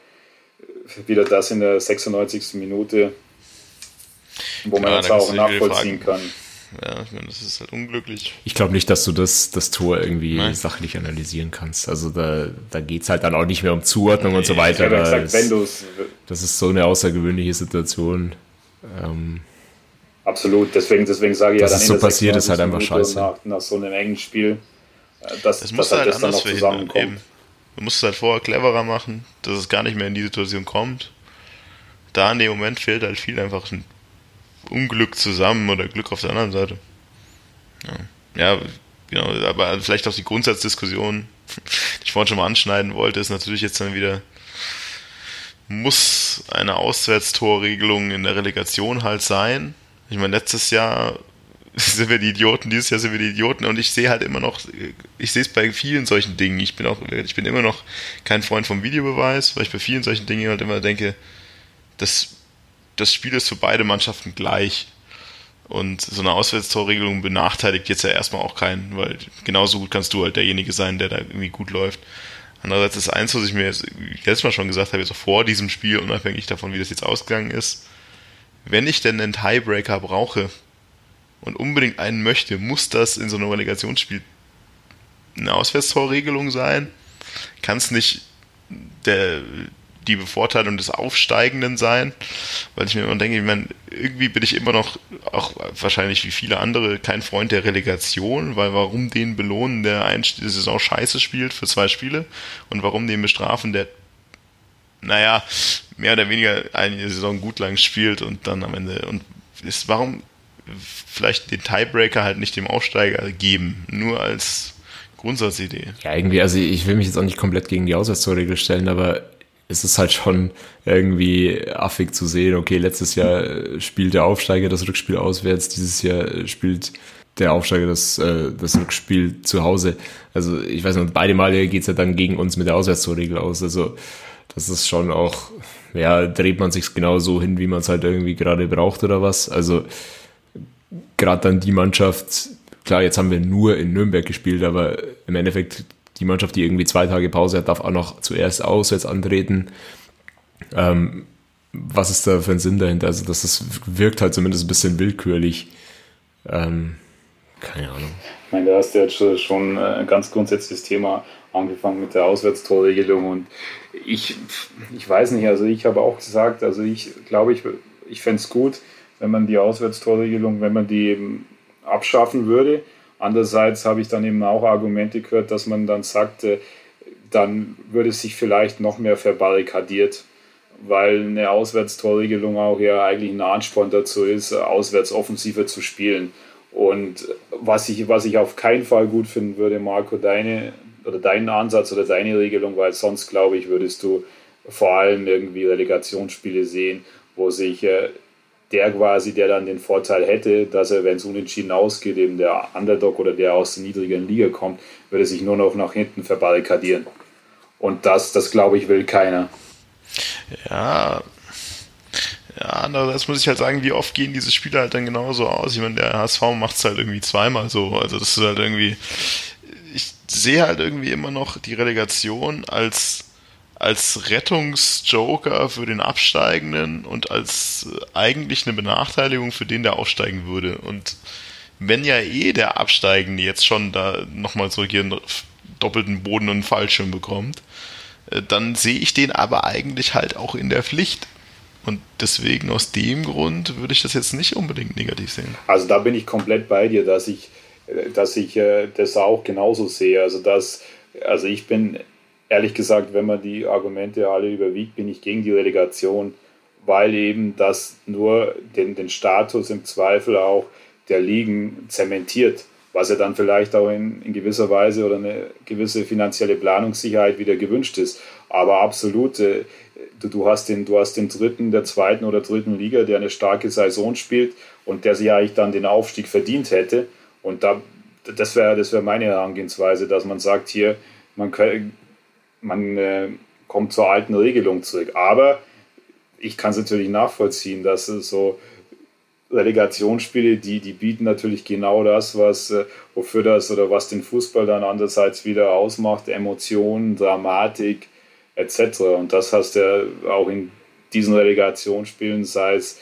wieder das in der 96. Minute, wo man ja, jetzt auch nachvollziehen kann ja, ich meine, das ist halt unglücklich. Ich glaube nicht, dass du das, das Tor irgendwie Nein. sachlich analysieren kannst. Also da, da geht es halt dann auch nicht mehr um Zuordnung nee, und so weiter. Ich da gesagt, wenn du's, das ist so eine außergewöhnliche Situation. Ähm, Absolut, deswegen, deswegen sage ich dass ja dann es so passiert, ist halt einfach scheiße. Nach, nach, so einem engen Spiel, äh, dass, das dass halt, halt das dann noch zusammenkommt. Eben. Du musst es halt vorher cleverer machen, dass es gar nicht mehr in die Situation kommt. Da in dem Moment fehlt halt viel einfach ein Unglück zusammen oder Glück auf der anderen Seite. Ja, ja genau, aber vielleicht auch die Grundsatzdiskussion, die ich vorhin schon mal anschneiden wollte, ist natürlich jetzt dann wieder, muss eine Auswärtstorregelung in der Relegation halt sein. Ich meine, letztes Jahr sind wir die Idioten, dieses Jahr sind wir die Idioten und ich sehe halt immer noch, ich sehe es bei vielen solchen Dingen. Ich bin auch, ich bin immer noch kein Freund vom Videobeweis, weil ich bei vielen solchen Dingen halt immer denke, das das Spiel ist für beide Mannschaften gleich. Und so eine Auswärtstorregelung benachteiligt jetzt ja erstmal auch keinen, weil genauso gut kannst du halt derjenige sein, der da irgendwie gut läuft. Andererseits ist eins, was ich mir jetzt Mal schon gesagt habe, jetzt auch vor diesem Spiel, unabhängig davon, wie das jetzt ausgegangen ist, wenn ich denn einen Tiebreaker brauche und unbedingt einen möchte, muss das in so einem Relegationsspiel eine Auswärtstorregelung sein. Kann es nicht der, die Bevorteilung des Aufsteigenden sein, weil ich mir immer denke, ich meine, irgendwie bin ich immer noch, auch wahrscheinlich wie viele andere, kein Freund der Relegation, weil warum den belohnen, der eine Saison scheiße spielt für zwei Spiele und warum den bestrafen, der naja, mehr oder weniger eine Saison gut lang spielt und dann am Ende und ist, warum vielleicht den Tiebreaker halt nicht dem Aufsteiger geben, nur als Grundsatzidee. Ja, irgendwie, also ich will mich jetzt auch nicht komplett gegen die Auswärtstorregel stellen, aber es ist halt schon irgendwie affig zu sehen, okay, letztes Jahr spielt der Aufsteiger das Rückspiel auswärts, dieses Jahr spielt der Aufsteiger das, äh, das Rückspiel zu Hause. Also ich weiß nicht, beide Male geht's ja dann gegen uns mit der Auswärtstorregel aus. Also das ist schon auch, ja, dreht man sich genau so hin, wie man es halt irgendwie gerade braucht oder was. Also gerade dann die Mannschaft, klar, jetzt haben wir nur in Nürnberg gespielt, aber im Endeffekt die Mannschaft, die irgendwie zwei Tage Pause hat, darf auch noch zuerst auswärts antreten. Ähm, was ist da für ein Sinn dahinter? Also, das ist, wirkt halt zumindest ein bisschen willkürlich. Ähm, keine Ahnung. Ich meine, da hast du jetzt schon ein ganz grundsätzliches Thema angefangen mit der Auswärtstorregelung und ich, ich weiß nicht, also ich habe auch gesagt, also ich glaube, ich, ich fände es gut, wenn man die Auswärtstorregelung, wenn man die eben abschaffen würde. Andererseits habe ich dann eben auch Argumente gehört, dass man dann sagte, dann würde es sich vielleicht noch mehr verbarrikadiert, weil eine Auswärtstorregelung auch ja eigentlich ein Ansporn dazu ist, auswärts offensiver zu spielen. Und was ich, was ich auf keinen Fall gut finden würde, Marco, deine oder deinen Ansatz oder deine Regelung, weil sonst glaube ich, würdest du vor allem irgendwie Relegationsspiele sehen, wo sich äh, der quasi, der dann den Vorteil hätte, dass er, wenn es unentschieden ausgeht, eben der Underdog oder der aus der niedrigen Liga kommt, würde sich nur noch nach hinten verbarrikadieren. Und das, das glaube ich, will keiner. Ja, ja, andererseits muss ich halt sagen, wie oft gehen diese Spiele halt dann genauso aus. Ich meine, der HSV macht es halt irgendwie zweimal so. Also das ist halt irgendwie. Ich sehe halt irgendwie immer noch die Relegation als als Rettungsjoker für den Absteigenden und als äh, eigentlich eine Benachteiligung für den, der aufsteigen würde. Und wenn ja eh der Absteigende jetzt schon da nochmal so hier einen doppelten Boden und Fallschirm bekommt, äh, dann sehe ich den aber eigentlich halt auch in der Pflicht. Und deswegen aus dem Grund würde ich das jetzt nicht unbedingt negativ sehen. Also da bin ich komplett bei dir, dass ich, äh, dass ich das auch genauso sehe. Also dass, also ich bin ehrlich gesagt, wenn man die Argumente alle überwiegt, bin ich gegen die Relegation, weil eben das nur den, den Status im Zweifel auch der Ligen zementiert, was ja dann vielleicht auch in, in gewisser Weise oder eine gewisse finanzielle Planungssicherheit wieder gewünscht ist. Aber absolut, äh, du, du, hast den, du hast den dritten der zweiten oder dritten Liga, der eine starke Saison spielt und der sich eigentlich dann den Aufstieg verdient hätte. Und da, das wäre das wär meine Herangehensweise, dass man sagt, hier, man kann, man äh, kommt zur alten Regelung zurück. Aber ich kann es natürlich nachvollziehen, dass es so Relegationsspiele, die, die bieten natürlich genau das, was, äh, wofür das oder was den Fußball dann andererseits wieder ausmacht, Emotionen, Dramatik etc. Und das hast du ja auch in diesen Relegationsspielen, sei es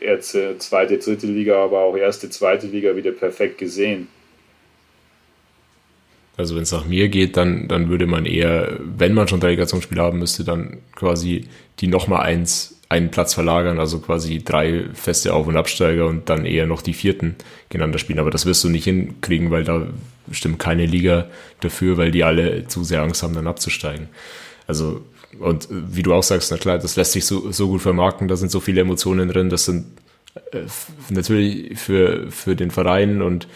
jetzt äh, zweite, dritte Liga, aber auch erste, zweite Liga wieder perfekt gesehen. Also wenn es nach mir geht, dann, dann würde man eher, wenn man schon Relegationsspiele haben müsste, dann quasi die nochmal eins, einen Platz verlagern, also quasi drei feste Auf- und Absteiger und dann eher noch die vierten gegeneinander spielen. Aber das wirst du nicht hinkriegen, weil da stimmt keine Liga dafür, weil die alle zu sehr Angst haben, dann abzusteigen. Also, und wie du auch sagst, na klar, das lässt sich so, so gut vermarkten, da sind so viele Emotionen drin, das sind äh, natürlich für, für den Verein und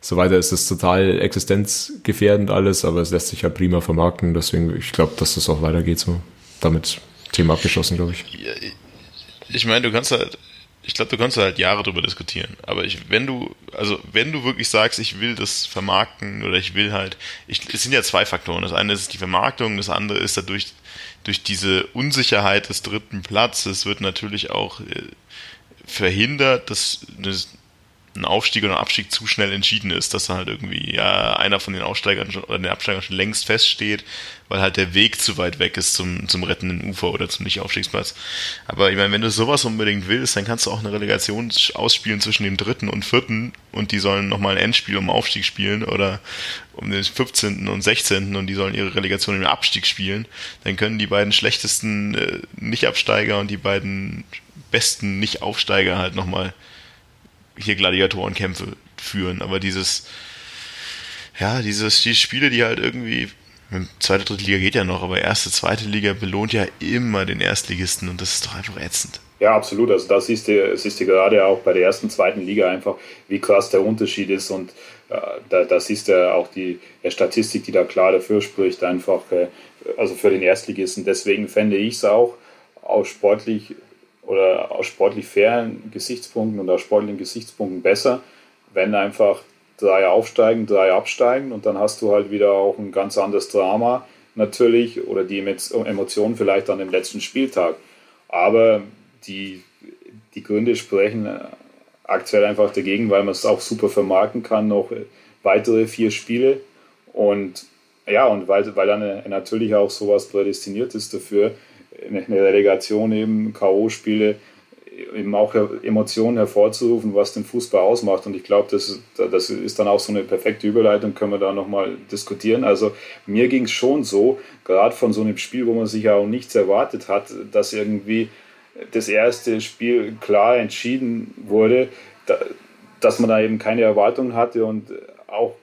so weiter ist es total existenzgefährdend alles, aber es lässt sich ja prima vermarkten. Deswegen, ich glaube, dass das auch weitergeht so. Damit Thema abgeschlossen, glaube ich. ich meine, du kannst halt, ich glaube, du kannst halt Jahre darüber diskutieren. Aber ich, wenn du, also wenn du wirklich sagst, ich will das vermarkten oder ich will halt, ich, es sind ja zwei Faktoren. Das eine ist die Vermarktung, das andere ist dadurch durch diese Unsicherheit des dritten Platzes wird natürlich auch äh, verhindert, dass ein Aufstieg oder ein Abstieg zu schnell entschieden ist, dass halt irgendwie ja einer von den Aufsteigern schon, oder den Absteigern schon längst feststeht, weil halt der Weg zu weit weg ist zum, zum rettenden Ufer oder zum Nicht-Aufstiegsplatz. Aber ich meine, wenn du sowas unbedingt willst, dann kannst du auch eine Relegation ausspielen zwischen dem dritten und vierten und die sollen nochmal ein Endspiel um Aufstieg spielen oder um den 15. und 16. und die sollen ihre Relegation im Abstieg spielen. Dann können die beiden schlechtesten äh, Nicht-Absteiger und die beiden besten Nicht-Aufsteiger halt nochmal hier Gladiatorenkämpfe führen, aber dieses, ja, dieses, die Spiele, die halt irgendwie, zweite, dritte Liga geht ja noch, aber erste, zweite Liga belohnt ja immer den Erstligisten und das ist doch einfach ätzend. Ja, absolut. Also das siehst du, siehst gerade auch bei der ersten, zweiten Liga einfach, wie krass der Unterschied ist und äh, da, da siehst du auch die Statistik, die da klar dafür spricht, einfach, äh, also für den Erstligisten. Deswegen fände ich es auch aus sportlich oder aus sportlich fairen Gesichtspunkten und aus sportlichen Gesichtspunkten besser, wenn einfach drei aufsteigen, drei absteigen und dann hast du halt wieder auch ein ganz anderes Drama natürlich oder die Emotionen vielleicht an dem letzten Spieltag. Aber die, die Gründe sprechen aktuell einfach dagegen, weil man es auch super vermarkten kann, noch weitere vier Spiele und Ja, und weil, weil dann natürlich auch sowas prädestiniert ist dafür, eine Relegation eben, K.O.-Spiele, eben auch Emotionen hervorzurufen, was den Fußball ausmacht. Und ich glaube, das, das ist dann auch so eine perfekte Überleitung, können wir da nochmal diskutieren. Also mir ging es schon so, gerade von so einem Spiel, wo man sich ja auch nichts erwartet hat, dass irgendwie das erste Spiel klar entschieden wurde, dass man da eben keine Erwartungen hatte und auch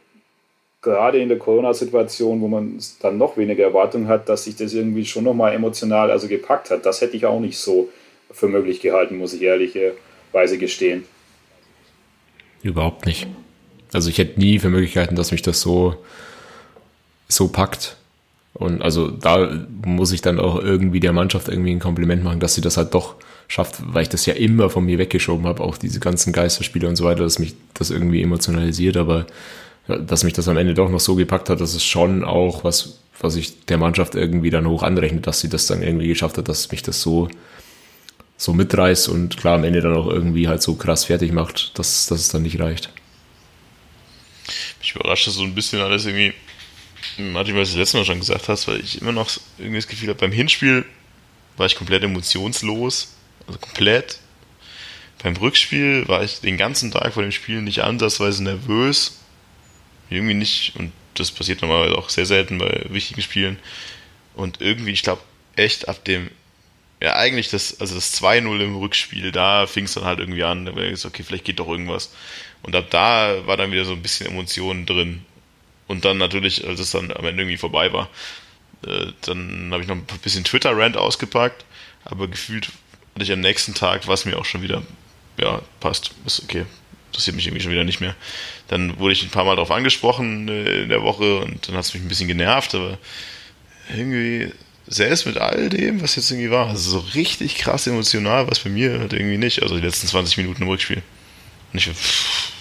gerade in der Corona-Situation, wo man dann noch weniger Erwartungen hat, dass sich das irgendwie schon nochmal emotional also gepackt hat. Das hätte ich auch nicht so für möglich gehalten, muss ich ehrlicherweise gestehen. Überhaupt nicht. Also ich hätte nie für Möglichkeiten, dass mich das so, so packt. Und also da muss ich dann auch irgendwie der Mannschaft irgendwie ein Kompliment machen, dass sie das halt doch schafft, weil ich das ja immer von mir weggeschoben habe, auch diese ganzen Geisterspiele und so weiter, dass mich das irgendwie emotionalisiert, aber dass mich das am Ende doch noch so gepackt hat, das ist schon auch was, was ich der Mannschaft irgendwie dann hoch anrechne, dass sie das dann irgendwie geschafft hat, dass mich das so, so mitreißt und klar am Ende dann auch irgendwie halt so krass fertig macht, dass, dass es dann nicht reicht. Mich überrascht das so ein bisschen alles irgendwie, Martin, was du das letzte Mal schon gesagt hast, weil ich immer noch irgendwie das Gefühl habe, beim Hinspiel war ich komplett emotionslos, also komplett. Beim Rückspiel war ich den ganzen Tag vor dem Spiel nicht ansatzweise nervös irgendwie nicht, und das passiert normalerweise auch sehr selten bei wichtigen Spielen. Und irgendwie, ich glaube, echt ab dem, ja, eigentlich das, also das 2-0 im Rückspiel, da fing es dann halt irgendwie an, da war ich so, okay, vielleicht geht doch irgendwas. Und ab da war dann wieder so ein bisschen Emotionen drin. Und dann natürlich, als es dann am Ende irgendwie vorbei war, äh, dann habe ich noch ein bisschen Twitter-Rant ausgepackt, aber gefühlt hatte ich am nächsten Tag, was mir auch schon wieder, ja, passt, ist okay, interessiert mich irgendwie schon wieder nicht mehr. Dann wurde ich ein paar Mal darauf angesprochen äh, in der Woche und dann hat es mich ein bisschen genervt, aber irgendwie selbst mit all dem, was jetzt irgendwie war, also so richtig krass emotional, was bei mir halt irgendwie nicht, also die letzten 20 Minuten im Rückspiel. Und ich pff,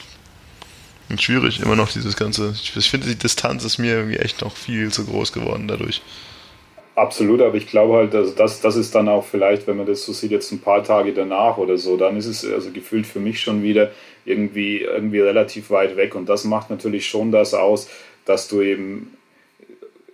schwierig, immer noch dieses ganze, ich finde die Distanz ist mir irgendwie echt noch viel zu groß geworden dadurch. Absolut, aber ich glaube halt, also das, das ist dann auch vielleicht, wenn man das so sieht, jetzt ein paar Tage danach oder so, dann ist es also gefühlt für mich schon wieder irgendwie, irgendwie relativ weit weg. Und das macht natürlich schon das aus, dass du eben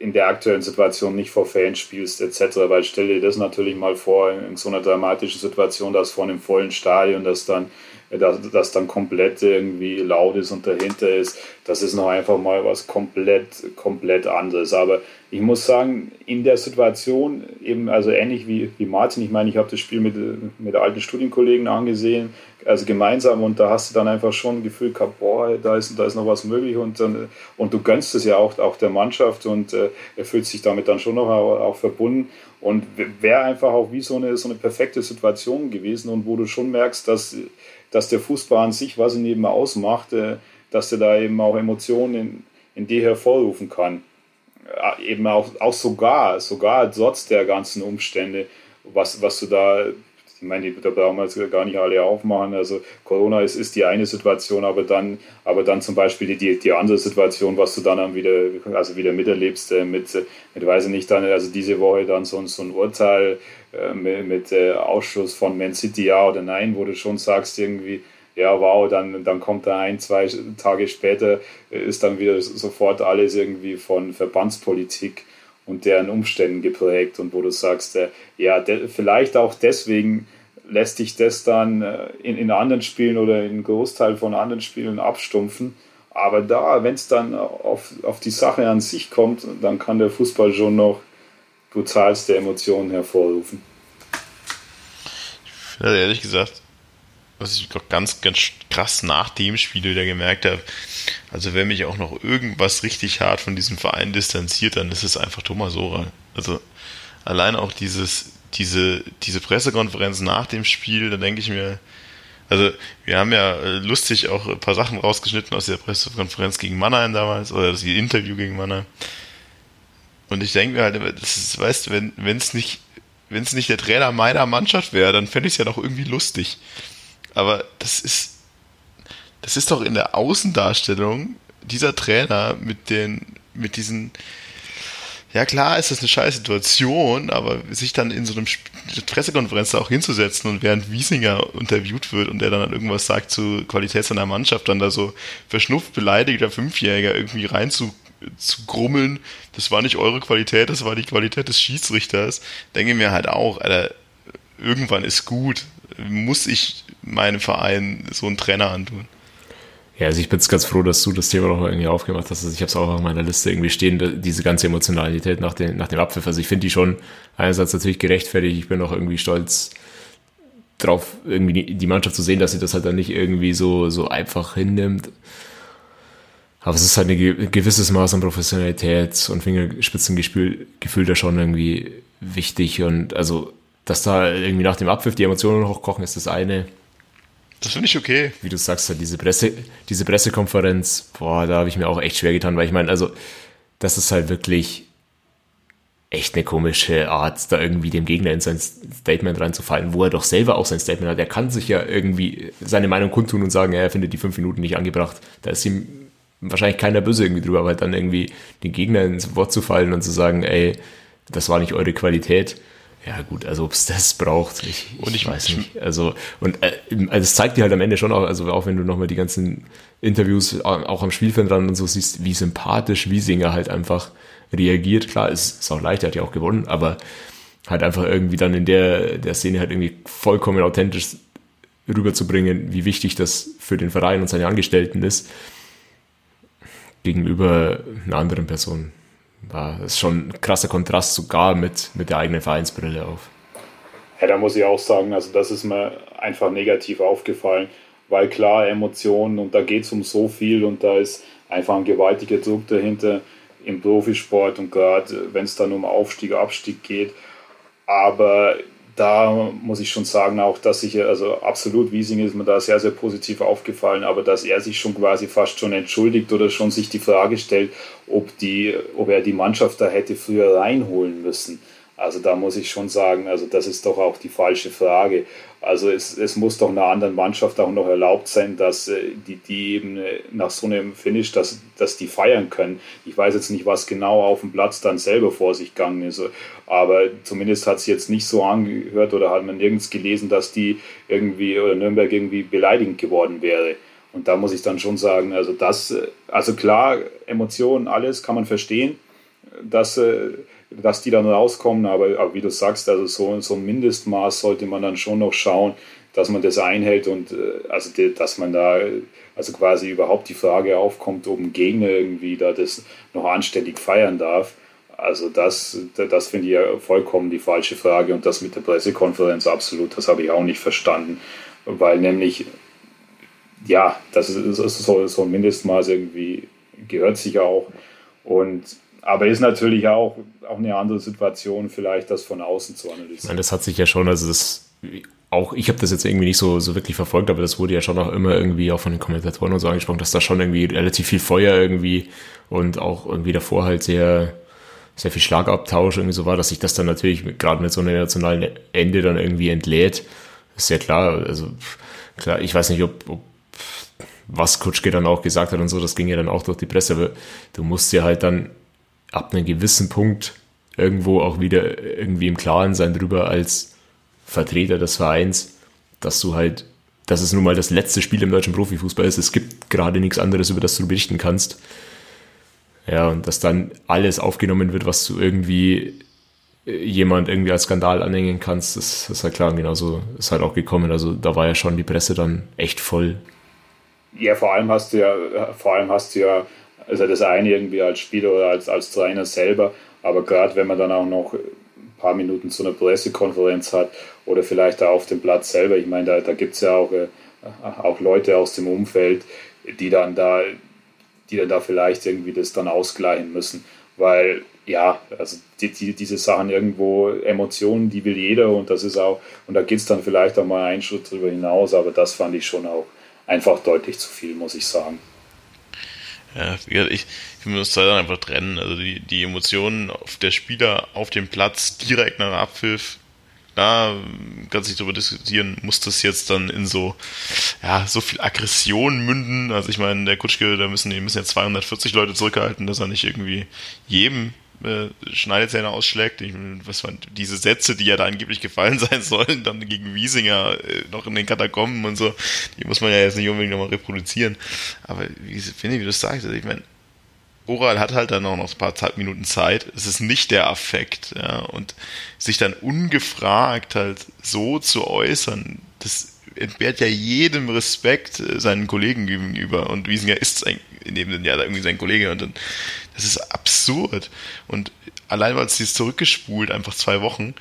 in der aktuellen Situation nicht vor Fans spielst etc. Weil stell dir das natürlich mal vor, in so einer dramatischen Situation, dass vor einem vollen Stadion, das dann dass das dann komplett irgendwie laut ist und dahinter ist, das ist noch einfach mal was komplett, komplett anderes. Aber ich muss sagen, in der Situation, eben also ähnlich wie, wie Martin, ich meine, ich habe das Spiel mit, mit alten Studienkollegen angesehen, also gemeinsam und da hast du dann einfach schon ein Gefühl gehabt, boah, da ist, da ist noch was möglich und, dann, und du gönnst es ja auch, auch der Mannschaft und äh, er fühlt sich damit dann schon noch auch, verbunden und wäre einfach auch wie so eine, so eine perfekte Situation gewesen und wo du schon merkst, dass, dass der Fußball an sich, was ihn eben ausmacht, äh, dass er da eben auch Emotionen in, in dir hervorrufen kann. Äh, eben auch, auch sogar, sogar trotz der ganzen Umstände, was, was du da ich meine, da brauchen wir jetzt gar nicht alle aufmachen. Also Corona ist, ist die eine Situation, aber dann, aber dann zum Beispiel die, die andere Situation, was du dann wieder, also wieder miterlebst, äh, mit, mit, weiß ich nicht, dann, also diese Woche dann so, so ein Urteil mit, mit äh, Ausschluss von Man City, ja oder nein, wo du schon sagst, irgendwie, ja, wow, dann, dann kommt da ein, zwei Tage später, ist dann wieder sofort alles irgendwie von Verbandspolitik und deren Umständen geprägt und wo du sagst, äh, ja, de, vielleicht auch deswegen lässt dich das dann äh, in, in anderen Spielen oder in Großteil von anderen Spielen abstumpfen. Aber da, wenn es dann auf, auf die Sache an sich kommt, dann kann der Fußball schon noch brutalste Emotionen hervorrufen. Ich finde ehrlich gesagt, was ich ganz, ganz krass nach dem Spiel wieder gemerkt habe, also wenn mich auch noch irgendwas richtig hart von diesem Verein distanziert, dann ist es einfach Thomas Oral. Also allein auch dieses, diese, diese Pressekonferenz nach dem Spiel, da denke ich mir, also wir haben ja äh, lustig auch ein paar Sachen rausgeschnitten aus der Pressekonferenz gegen Mannheim damals, oder das Interview gegen Mannheim. Und ich denke mir halt, das ist, weißt du, wenn es nicht, wenn es nicht der Trainer meiner Mannschaft wäre, dann fände ich es ja doch irgendwie lustig. Aber das ist, das ist doch in der Außendarstellung dieser Trainer mit den, mit diesen, ja klar ist das eine scheiß Situation, aber sich dann in so einem Pressekonferenz da auch hinzusetzen und während Wiesinger interviewt wird und der dann irgendwas sagt zur Qualität seiner Mannschaft, dann da so verschnupft beleidigter Fünfjähriger irgendwie rein zu grummeln, das war nicht eure Qualität, das war die Qualität des Schiedsrichters, denke mir halt auch, Alter, irgendwann ist gut. Muss ich meinem Verein so einen Trainer antun? Ja, also ich bin ganz froh, dass du das Thema noch irgendwie aufgemacht hast. Also ich habe es auch auf meiner Liste irgendwie stehen, diese ganze Emotionalität nach, den, nach dem Abpfiff. Also ich finde die schon einerseits natürlich gerechtfertigt. Ich bin auch irgendwie stolz drauf, irgendwie die Mannschaft zu sehen, dass sie das halt dann nicht irgendwie so, so einfach hinnimmt. Aber es ist halt ein gewisses Maß an Professionalität und Fingerspitzengefühl Gefühl da schon irgendwie wichtig. Und also, dass da irgendwie nach dem Abpfiff die Emotionen hochkochen, ist das eine. Das finde ich okay. Wie du sagst, halt diese, Presse, diese Pressekonferenz, boah, da habe ich mir auch echt schwer getan, weil ich meine, also, das ist halt wirklich echt eine komische Art, da irgendwie dem Gegner in sein Statement reinzufallen, wo er doch selber auch sein Statement hat. Er kann sich ja irgendwie seine Meinung kundtun und sagen, er findet die fünf Minuten nicht angebracht. Da ist ihm wahrscheinlich keiner böse irgendwie drüber, aber dann irgendwie den Gegner ins Wort zu fallen und zu sagen, ey, das war nicht eure Qualität. Ja gut, also ob es das braucht, ich, ich, und ich weiß nicht. Also und äh, also es zeigt dir halt am Ende schon auch, also auch wenn du nochmal die ganzen Interviews auch am Spielfeld dran und so siehst, wie sympathisch Wiesinger halt einfach reagiert. Klar, es ist auch leicht, er hat ja auch gewonnen, aber halt einfach irgendwie dann in der, der Szene halt irgendwie vollkommen authentisch rüberzubringen, wie wichtig das für den Verein und seine Angestellten ist gegenüber einer anderen Person. Das ist schon ein krasser Kontrast sogar mit, mit der eigenen Vereinsbrille auf. Ja, da muss ich auch sagen, also das ist mir einfach negativ aufgefallen, weil klar, Emotionen und da geht es um so viel und da ist einfach ein gewaltiger Druck dahinter im Profisport und gerade wenn es dann um Aufstieg, Abstieg geht. Aber da muss ich schon sagen, auch dass ich, also absolut, Wiesing ist mir da sehr, sehr positiv aufgefallen, aber dass er sich schon quasi fast schon entschuldigt oder schon sich die Frage stellt, ob, die, ob er die Mannschaft da hätte früher reinholen müssen. Also da muss ich schon sagen, also das ist doch auch die falsche Frage. Also es, es muss doch einer anderen Mannschaft auch noch erlaubt sein, dass äh, die, die eben äh, nach so einem Finish, dass, dass die feiern können. Ich weiß jetzt nicht, was genau auf dem Platz dann selber vor sich gegangen ist, aber zumindest hat es jetzt nicht so angehört oder hat man nirgends gelesen, dass die irgendwie oder Nürnberg irgendwie beleidigend geworden wäre. Und da muss ich dann schon sagen, also das, äh, also klar, Emotionen, alles kann man verstehen, dass dass die dann rauskommen. Aber, aber wie du sagst, also so, so ein Mindestmaß sollte man dann schon noch schauen, dass man das einhält und äh, also dass man da also quasi überhaupt die Frage aufkommt, ob ein Gegner irgendwie da das noch anständig feiern darf. Also das, das finde ich ja vollkommen die falsche Frage und das mit der Pressekonferenz absolut, das habe ich auch nicht verstanden, weil nämlich ja, das ist, ist so, so ein Mindestmaß irgendwie gehört sich auch und aber ist natürlich auch, auch eine andere Situation, vielleicht das von außen zu analysieren. Ich meine, das hat sich ja schon, also das auch, ich habe das jetzt irgendwie nicht so, so wirklich verfolgt, aber das wurde ja schon auch immer irgendwie auch von den Kommentatoren und so angesprochen, dass da schon irgendwie relativ viel Feuer irgendwie und auch irgendwie davor halt sehr, sehr viel Schlagabtausch irgendwie so war, dass sich das dann natürlich gerade mit so einem nationalen Ende dann irgendwie entlädt. ist ja klar, also klar, ich weiß nicht, ob, ob was Kutschke dann auch gesagt hat und so, das ging ja dann auch durch die Presse, aber du musst ja halt dann ab einem gewissen Punkt irgendwo auch wieder irgendwie im Klaren sein drüber als Vertreter des Vereins, dass du halt, dass es nun mal das letzte Spiel im deutschen Profifußball ist. Es gibt gerade nichts anderes, über das du berichten kannst. Ja, und dass dann alles aufgenommen wird, was du irgendwie äh, jemand irgendwie als Skandal anhängen kannst, das ist halt klar. Genauso ist halt auch gekommen. Also da war ja schon die Presse dann echt voll. Ja, vor allem hast du ja, vor allem hast du ja also das eine irgendwie als Spieler oder als, als Trainer selber, aber gerade wenn man dann auch noch ein paar Minuten zu einer Pressekonferenz hat oder vielleicht da auf dem Platz selber, ich meine, da, da gibt es ja auch, äh, auch Leute aus dem Umfeld, die dann da, die dann da vielleicht irgendwie das dann ausgleichen müssen, weil ja, also die, die, diese Sachen irgendwo, Emotionen, die will jeder und das ist auch, und da geht es dann vielleicht auch mal einen Schritt drüber hinaus, aber das fand ich schon auch einfach deutlich zu viel, muss ich sagen. Ja, ich, ich muss da dann einfach trennen. Also die, die Emotionen auf der Spieler auf dem Platz direkt nach Abpfiff, da kann sich darüber diskutieren, muss das jetzt dann in so, ja, so viel Aggression münden. Also ich meine, der Kutschke, da müssen, die müssen ja 240 Leute zurückhalten, dass er nicht irgendwie jedem äh, Schneidezähne ausschlägt. Ich, was waren diese Sätze, die ja da angeblich gefallen sein sollen, dann gegen Wiesinger äh, noch in den Katakomben und so, die muss man ja jetzt nicht unbedingt nochmal reproduzieren. Aber wie finde ich, wie du das sagst, also ich meine, Oral hat halt dann auch noch ein paar Minuten Zeit. Es ist nicht der Affekt, ja, und sich dann ungefragt halt so zu äußern, das entbehrt ja jedem Respekt äh, seinen Kollegen gegenüber. Und Wiesinger ist ein, in dem Jahr irgendwie sein Kollege und dann, das ist absurd. Und allein weil es ist zurückgespult, einfach zwei Wochen,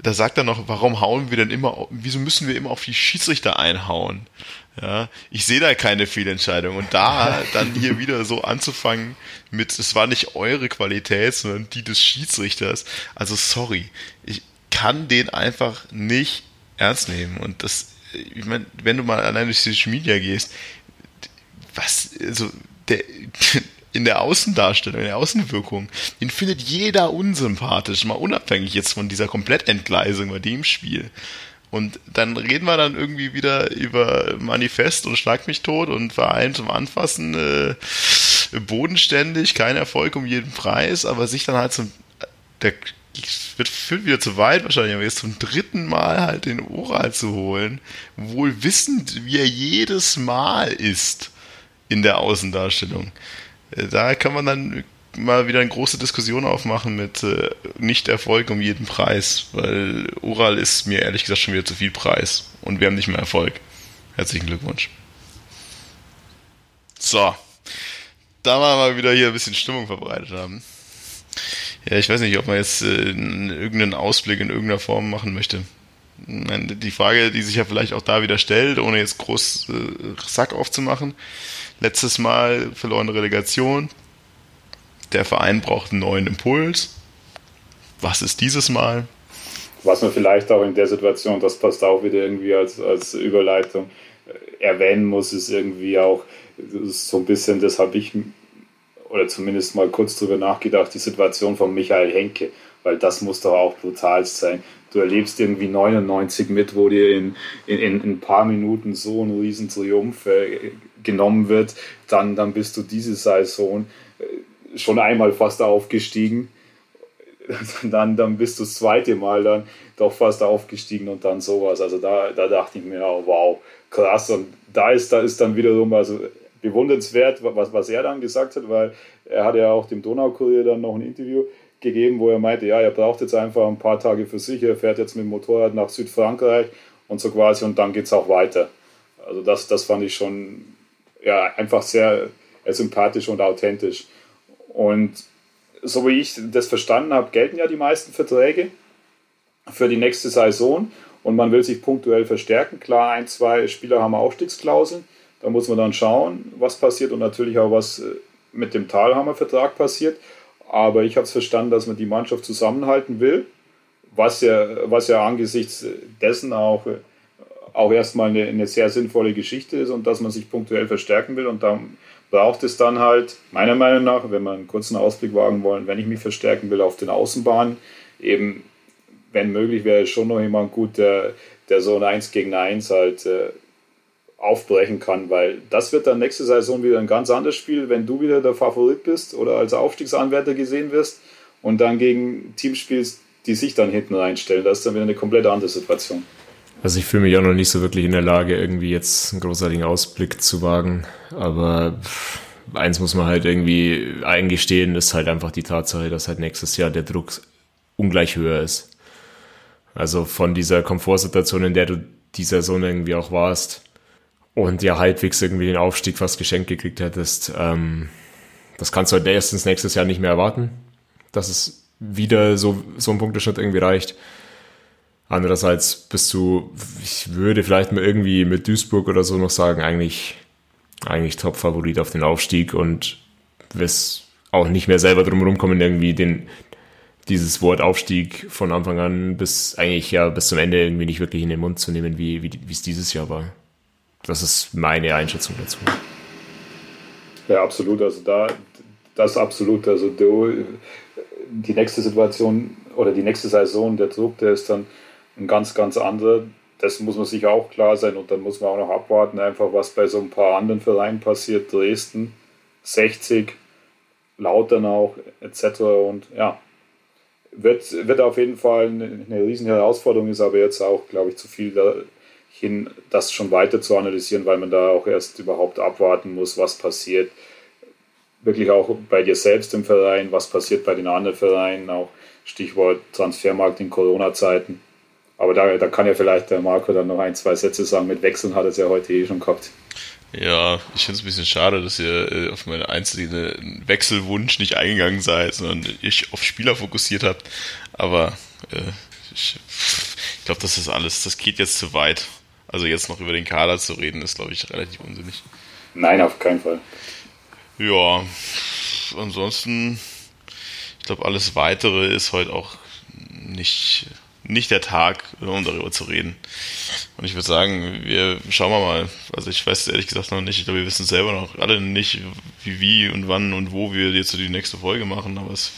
da sagt er noch, warum hauen wir denn immer, wieso müssen wir immer auf die Schiedsrichter einhauen? Ja, ich sehe da keine Fehlentscheidung. Und da dann hier wieder so anzufangen mit, es war nicht eure Qualität, sondern die des Schiedsrichters. Also sorry, ich kann den einfach nicht ernst nehmen. Und das, ich meine, wenn du mal allein durch Social Media gehst, was, also, der, in der Außendarstellung, in der Außenwirkung, den findet jeder unsympathisch, mal unabhängig jetzt von dieser Komplettentgleisung bei dem Spiel. Und dann reden wir dann irgendwie wieder über Manifest und Schlag mich tot und Verein zum Anfassen, äh, bodenständig, kein Erfolg um jeden Preis, aber sich dann halt zum, der wird, führt wieder zu weit wahrscheinlich, aber jetzt zum dritten Mal halt den Oral zu holen, wohl wissend, wie er jedes Mal ist in der Außendarstellung. Äh, da kann man dann mal wieder eine große Diskussion aufmachen mit äh, Nicht-Erfolg um jeden Preis, weil Oral ist mir ehrlich gesagt schon wieder zu viel Preis und wir haben nicht mehr Erfolg. Herzlichen Glückwunsch. So, da wir mal wieder hier ein bisschen Stimmung verbreitet haben. Ja, ich weiß nicht, ob man jetzt äh, irgendeinen Ausblick in irgendeiner Form machen möchte. Die Frage, die sich ja vielleicht auch da wieder stellt, ohne jetzt groß äh, Sack aufzumachen. Letztes Mal verlorene Relegation, der Verein braucht einen neuen Impuls. Was ist dieses Mal? Was man vielleicht auch in der Situation, das passt auch wieder irgendwie als, als Überleitung, äh, erwähnen muss, ist irgendwie auch ist so ein bisschen, das habe ich oder zumindest mal kurz drüber nachgedacht, die Situation von Michael Henke, weil das muss doch auch brutal sein. Du erlebst irgendwie 99 mit, wo dir in, in, in ein paar Minuten so ein riesen Triumph äh, genommen wird, dann, dann bist du diese Saison äh, schon einmal fast aufgestiegen. Dann, dann bist du das zweite Mal dann doch fast aufgestiegen und dann sowas. Also da, da dachte ich mir, oh, wow, krass. Und da ist, da ist dann wiederum also bewundernswert, was, was er dann gesagt hat, weil er hat ja auch dem Donaukurier dann noch ein Interview gegeben, wo er meinte, ja, er braucht jetzt einfach ein paar Tage für sich, er fährt jetzt mit dem Motorrad nach Südfrankreich und so quasi und dann geht es auch weiter. Also das, das fand ich schon ja, einfach sehr sympathisch und authentisch. Und so wie ich das verstanden habe, gelten ja die meisten Verträge für die nächste Saison und man will sich punktuell verstärken. Klar, ein, zwei Spieler haben Aufstiegsklauseln. Da muss man dann schauen, was passiert und natürlich auch, was äh, mit dem Talhammer-Vertrag passiert. Aber ich habe es verstanden, dass man die Mannschaft zusammenhalten will, was ja, was ja angesichts dessen auch, äh, auch erstmal eine, eine sehr sinnvolle Geschichte ist und dass man sich punktuell verstärken will. Und dann braucht es dann halt, meiner Meinung nach, wenn wir einen kurzen Ausblick wagen wollen, wenn ich mich verstärken will auf den Außenbahnen, eben, wenn möglich, wäre schon noch jemand gut, der, der so ein 1 gegen 1 halt äh, aufbrechen kann, weil das wird dann nächste Saison wieder ein ganz anderes Spiel, wenn du wieder der Favorit bist oder als Aufstiegsanwärter gesehen wirst und dann gegen Teams spielst, die sich dann hinten reinstellen. Das ist dann wieder eine komplett andere Situation. Also ich fühle mich auch noch nicht so wirklich in der Lage, irgendwie jetzt einen großartigen Ausblick zu wagen. Aber eins muss man halt irgendwie eingestehen, ist halt einfach die Tatsache, dass halt nächstes Jahr der Druck ungleich höher ist. Also von dieser Komfortsituation, in der du die Saison irgendwie auch warst und ja halbwegs irgendwie den Aufstieg fast geschenkt gekriegt hättest, ähm, das kannst du halt erstens nächstes Jahr nicht mehr erwarten, dass es wieder so, so ein Punkteschnitt irgendwie reicht. Andererseits bist du, ich würde vielleicht mal irgendwie mit Duisburg oder so noch sagen, eigentlich, eigentlich Top-Favorit auf den Aufstieg und wirst auch nicht mehr selber drum rumkommen, irgendwie den, dieses Wort Aufstieg von Anfang an bis eigentlich ja bis zum Ende irgendwie nicht wirklich in den Mund zu nehmen, wie, wie, es dieses Jahr war. Das ist meine Einschätzung dazu. Ja, absolut. Also da, das absolut. Also du, die nächste Situation oder die nächste Saison, der Druck, der ist dann ein ganz, ganz anderer. Das muss man sich auch klar sein und dann muss man auch noch abwarten, einfach was bei so ein paar anderen Vereinen passiert. Dresden, 60, Lauternau etc. Und ja, wird, wird auf jeden Fall eine, eine riesen Herausforderung, ist aber jetzt auch, glaube ich, zu viel dahin, das schon weiter zu analysieren, weil man da auch erst überhaupt abwarten muss, was passiert. wirklich auch bei dir selbst im Verein, was passiert bei den anderen Vereinen, auch Stichwort Transfermarkt in Corona-Zeiten. Aber da, da kann ja vielleicht der Marco dann noch ein, zwei Sätze sagen. Mit Wechseln hat er es ja heute eh schon gehabt. Ja, ich finde es ein bisschen schade, dass ihr äh, auf meinen einzelnen Wechselwunsch nicht eingegangen seid, sondern ich auf Spieler fokussiert habt. Aber äh, ich, ich glaube, das ist alles, das geht jetzt zu weit. Also jetzt noch über den Kader zu reden, ist, glaube ich, relativ unsinnig. Nein, auf keinen Fall. Ja, ansonsten, ich glaube, alles Weitere ist heute auch nicht, nicht der Tag, um darüber zu reden. Und ich würde sagen, wir schauen wir mal. Also ich weiß ehrlich gesagt noch nicht. Ich glaube, wir wissen selber noch alle nicht, wie, wie und wann und wo wir jetzt die nächste Folge machen. Aber es,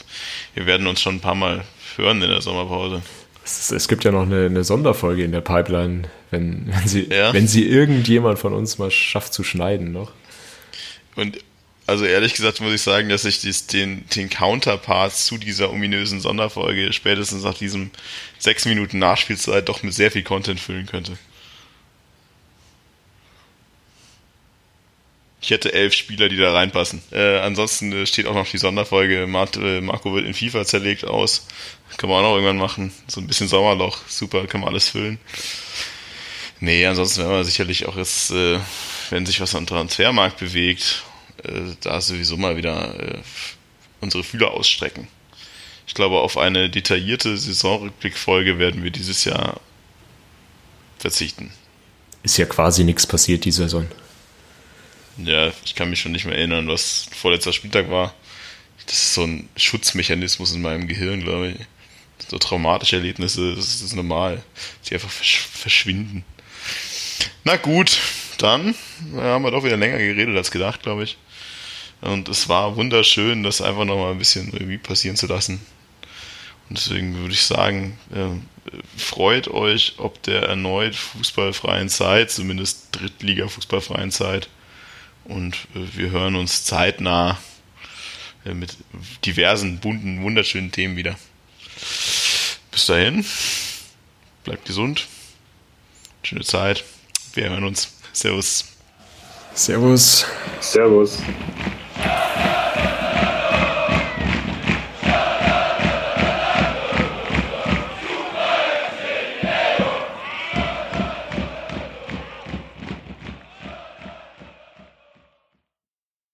wir werden uns schon ein paar Mal hören in der Sommerpause. Es, es gibt ja noch eine, eine, Sonderfolge in der Pipeline, wenn, wenn, sie, ja. wenn sie irgendjemand von uns mal schafft zu schneiden noch. Und also ehrlich gesagt muss ich sagen, dass ich dies, den, den Counterpart zu dieser ominösen Sonderfolge spätestens nach diesem sechs Minuten Nachspielzeit doch mit sehr viel Content füllen könnte. Ich hätte elf Spieler, die da reinpassen. Äh, ansonsten äh, steht auch noch die Sonderfolge. Äh, Marco wird in FIFA zerlegt aus. Kann man auch noch irgendwann machen. So ein bisschen Sommerloch. Super, kann man alles füllen. Nee, ansonsten werden wir sicherlich auch jetzt, äh, wenn sich was am Transfermarkt bewegt äh, da sowieso mal wieder äh, unsere Fühler ausstrecken. Ich glaube, auf eine detaillierte Saisonrückblickfolge werden wir dieses Jahr verzichten. Ist ja quasi nichts passiert die Saison. Ja, ich kann mich schon nicht mehr erinnern, was vorletzter Spieltag war. Das ist so ein Schutzmechanismus in meinem Gehirn, glaube ich. So traumatische Erlebnisse, das ist normal. Die einfach verschwinden. Na gut, dann haben wir doch wieder länger geredet als gedacht, glaube ich. Und es war wunderschön, das einfach nochmal ein bisschen Revue passieren zu lassen. Und deswegen würde ich sagen, äh, freut euch ob der erneut fußballfreien Zeit, zumindest Drittliga-fußballfreien Zeit. Und äh, wir hören uns zeitnah äh, mit diversen, bunten, wunderschönen Themen wieder. Bis dahin, bleibt gesund, schöne Zeit, wir hören uns. Servus. Servus. Servus. Yeah.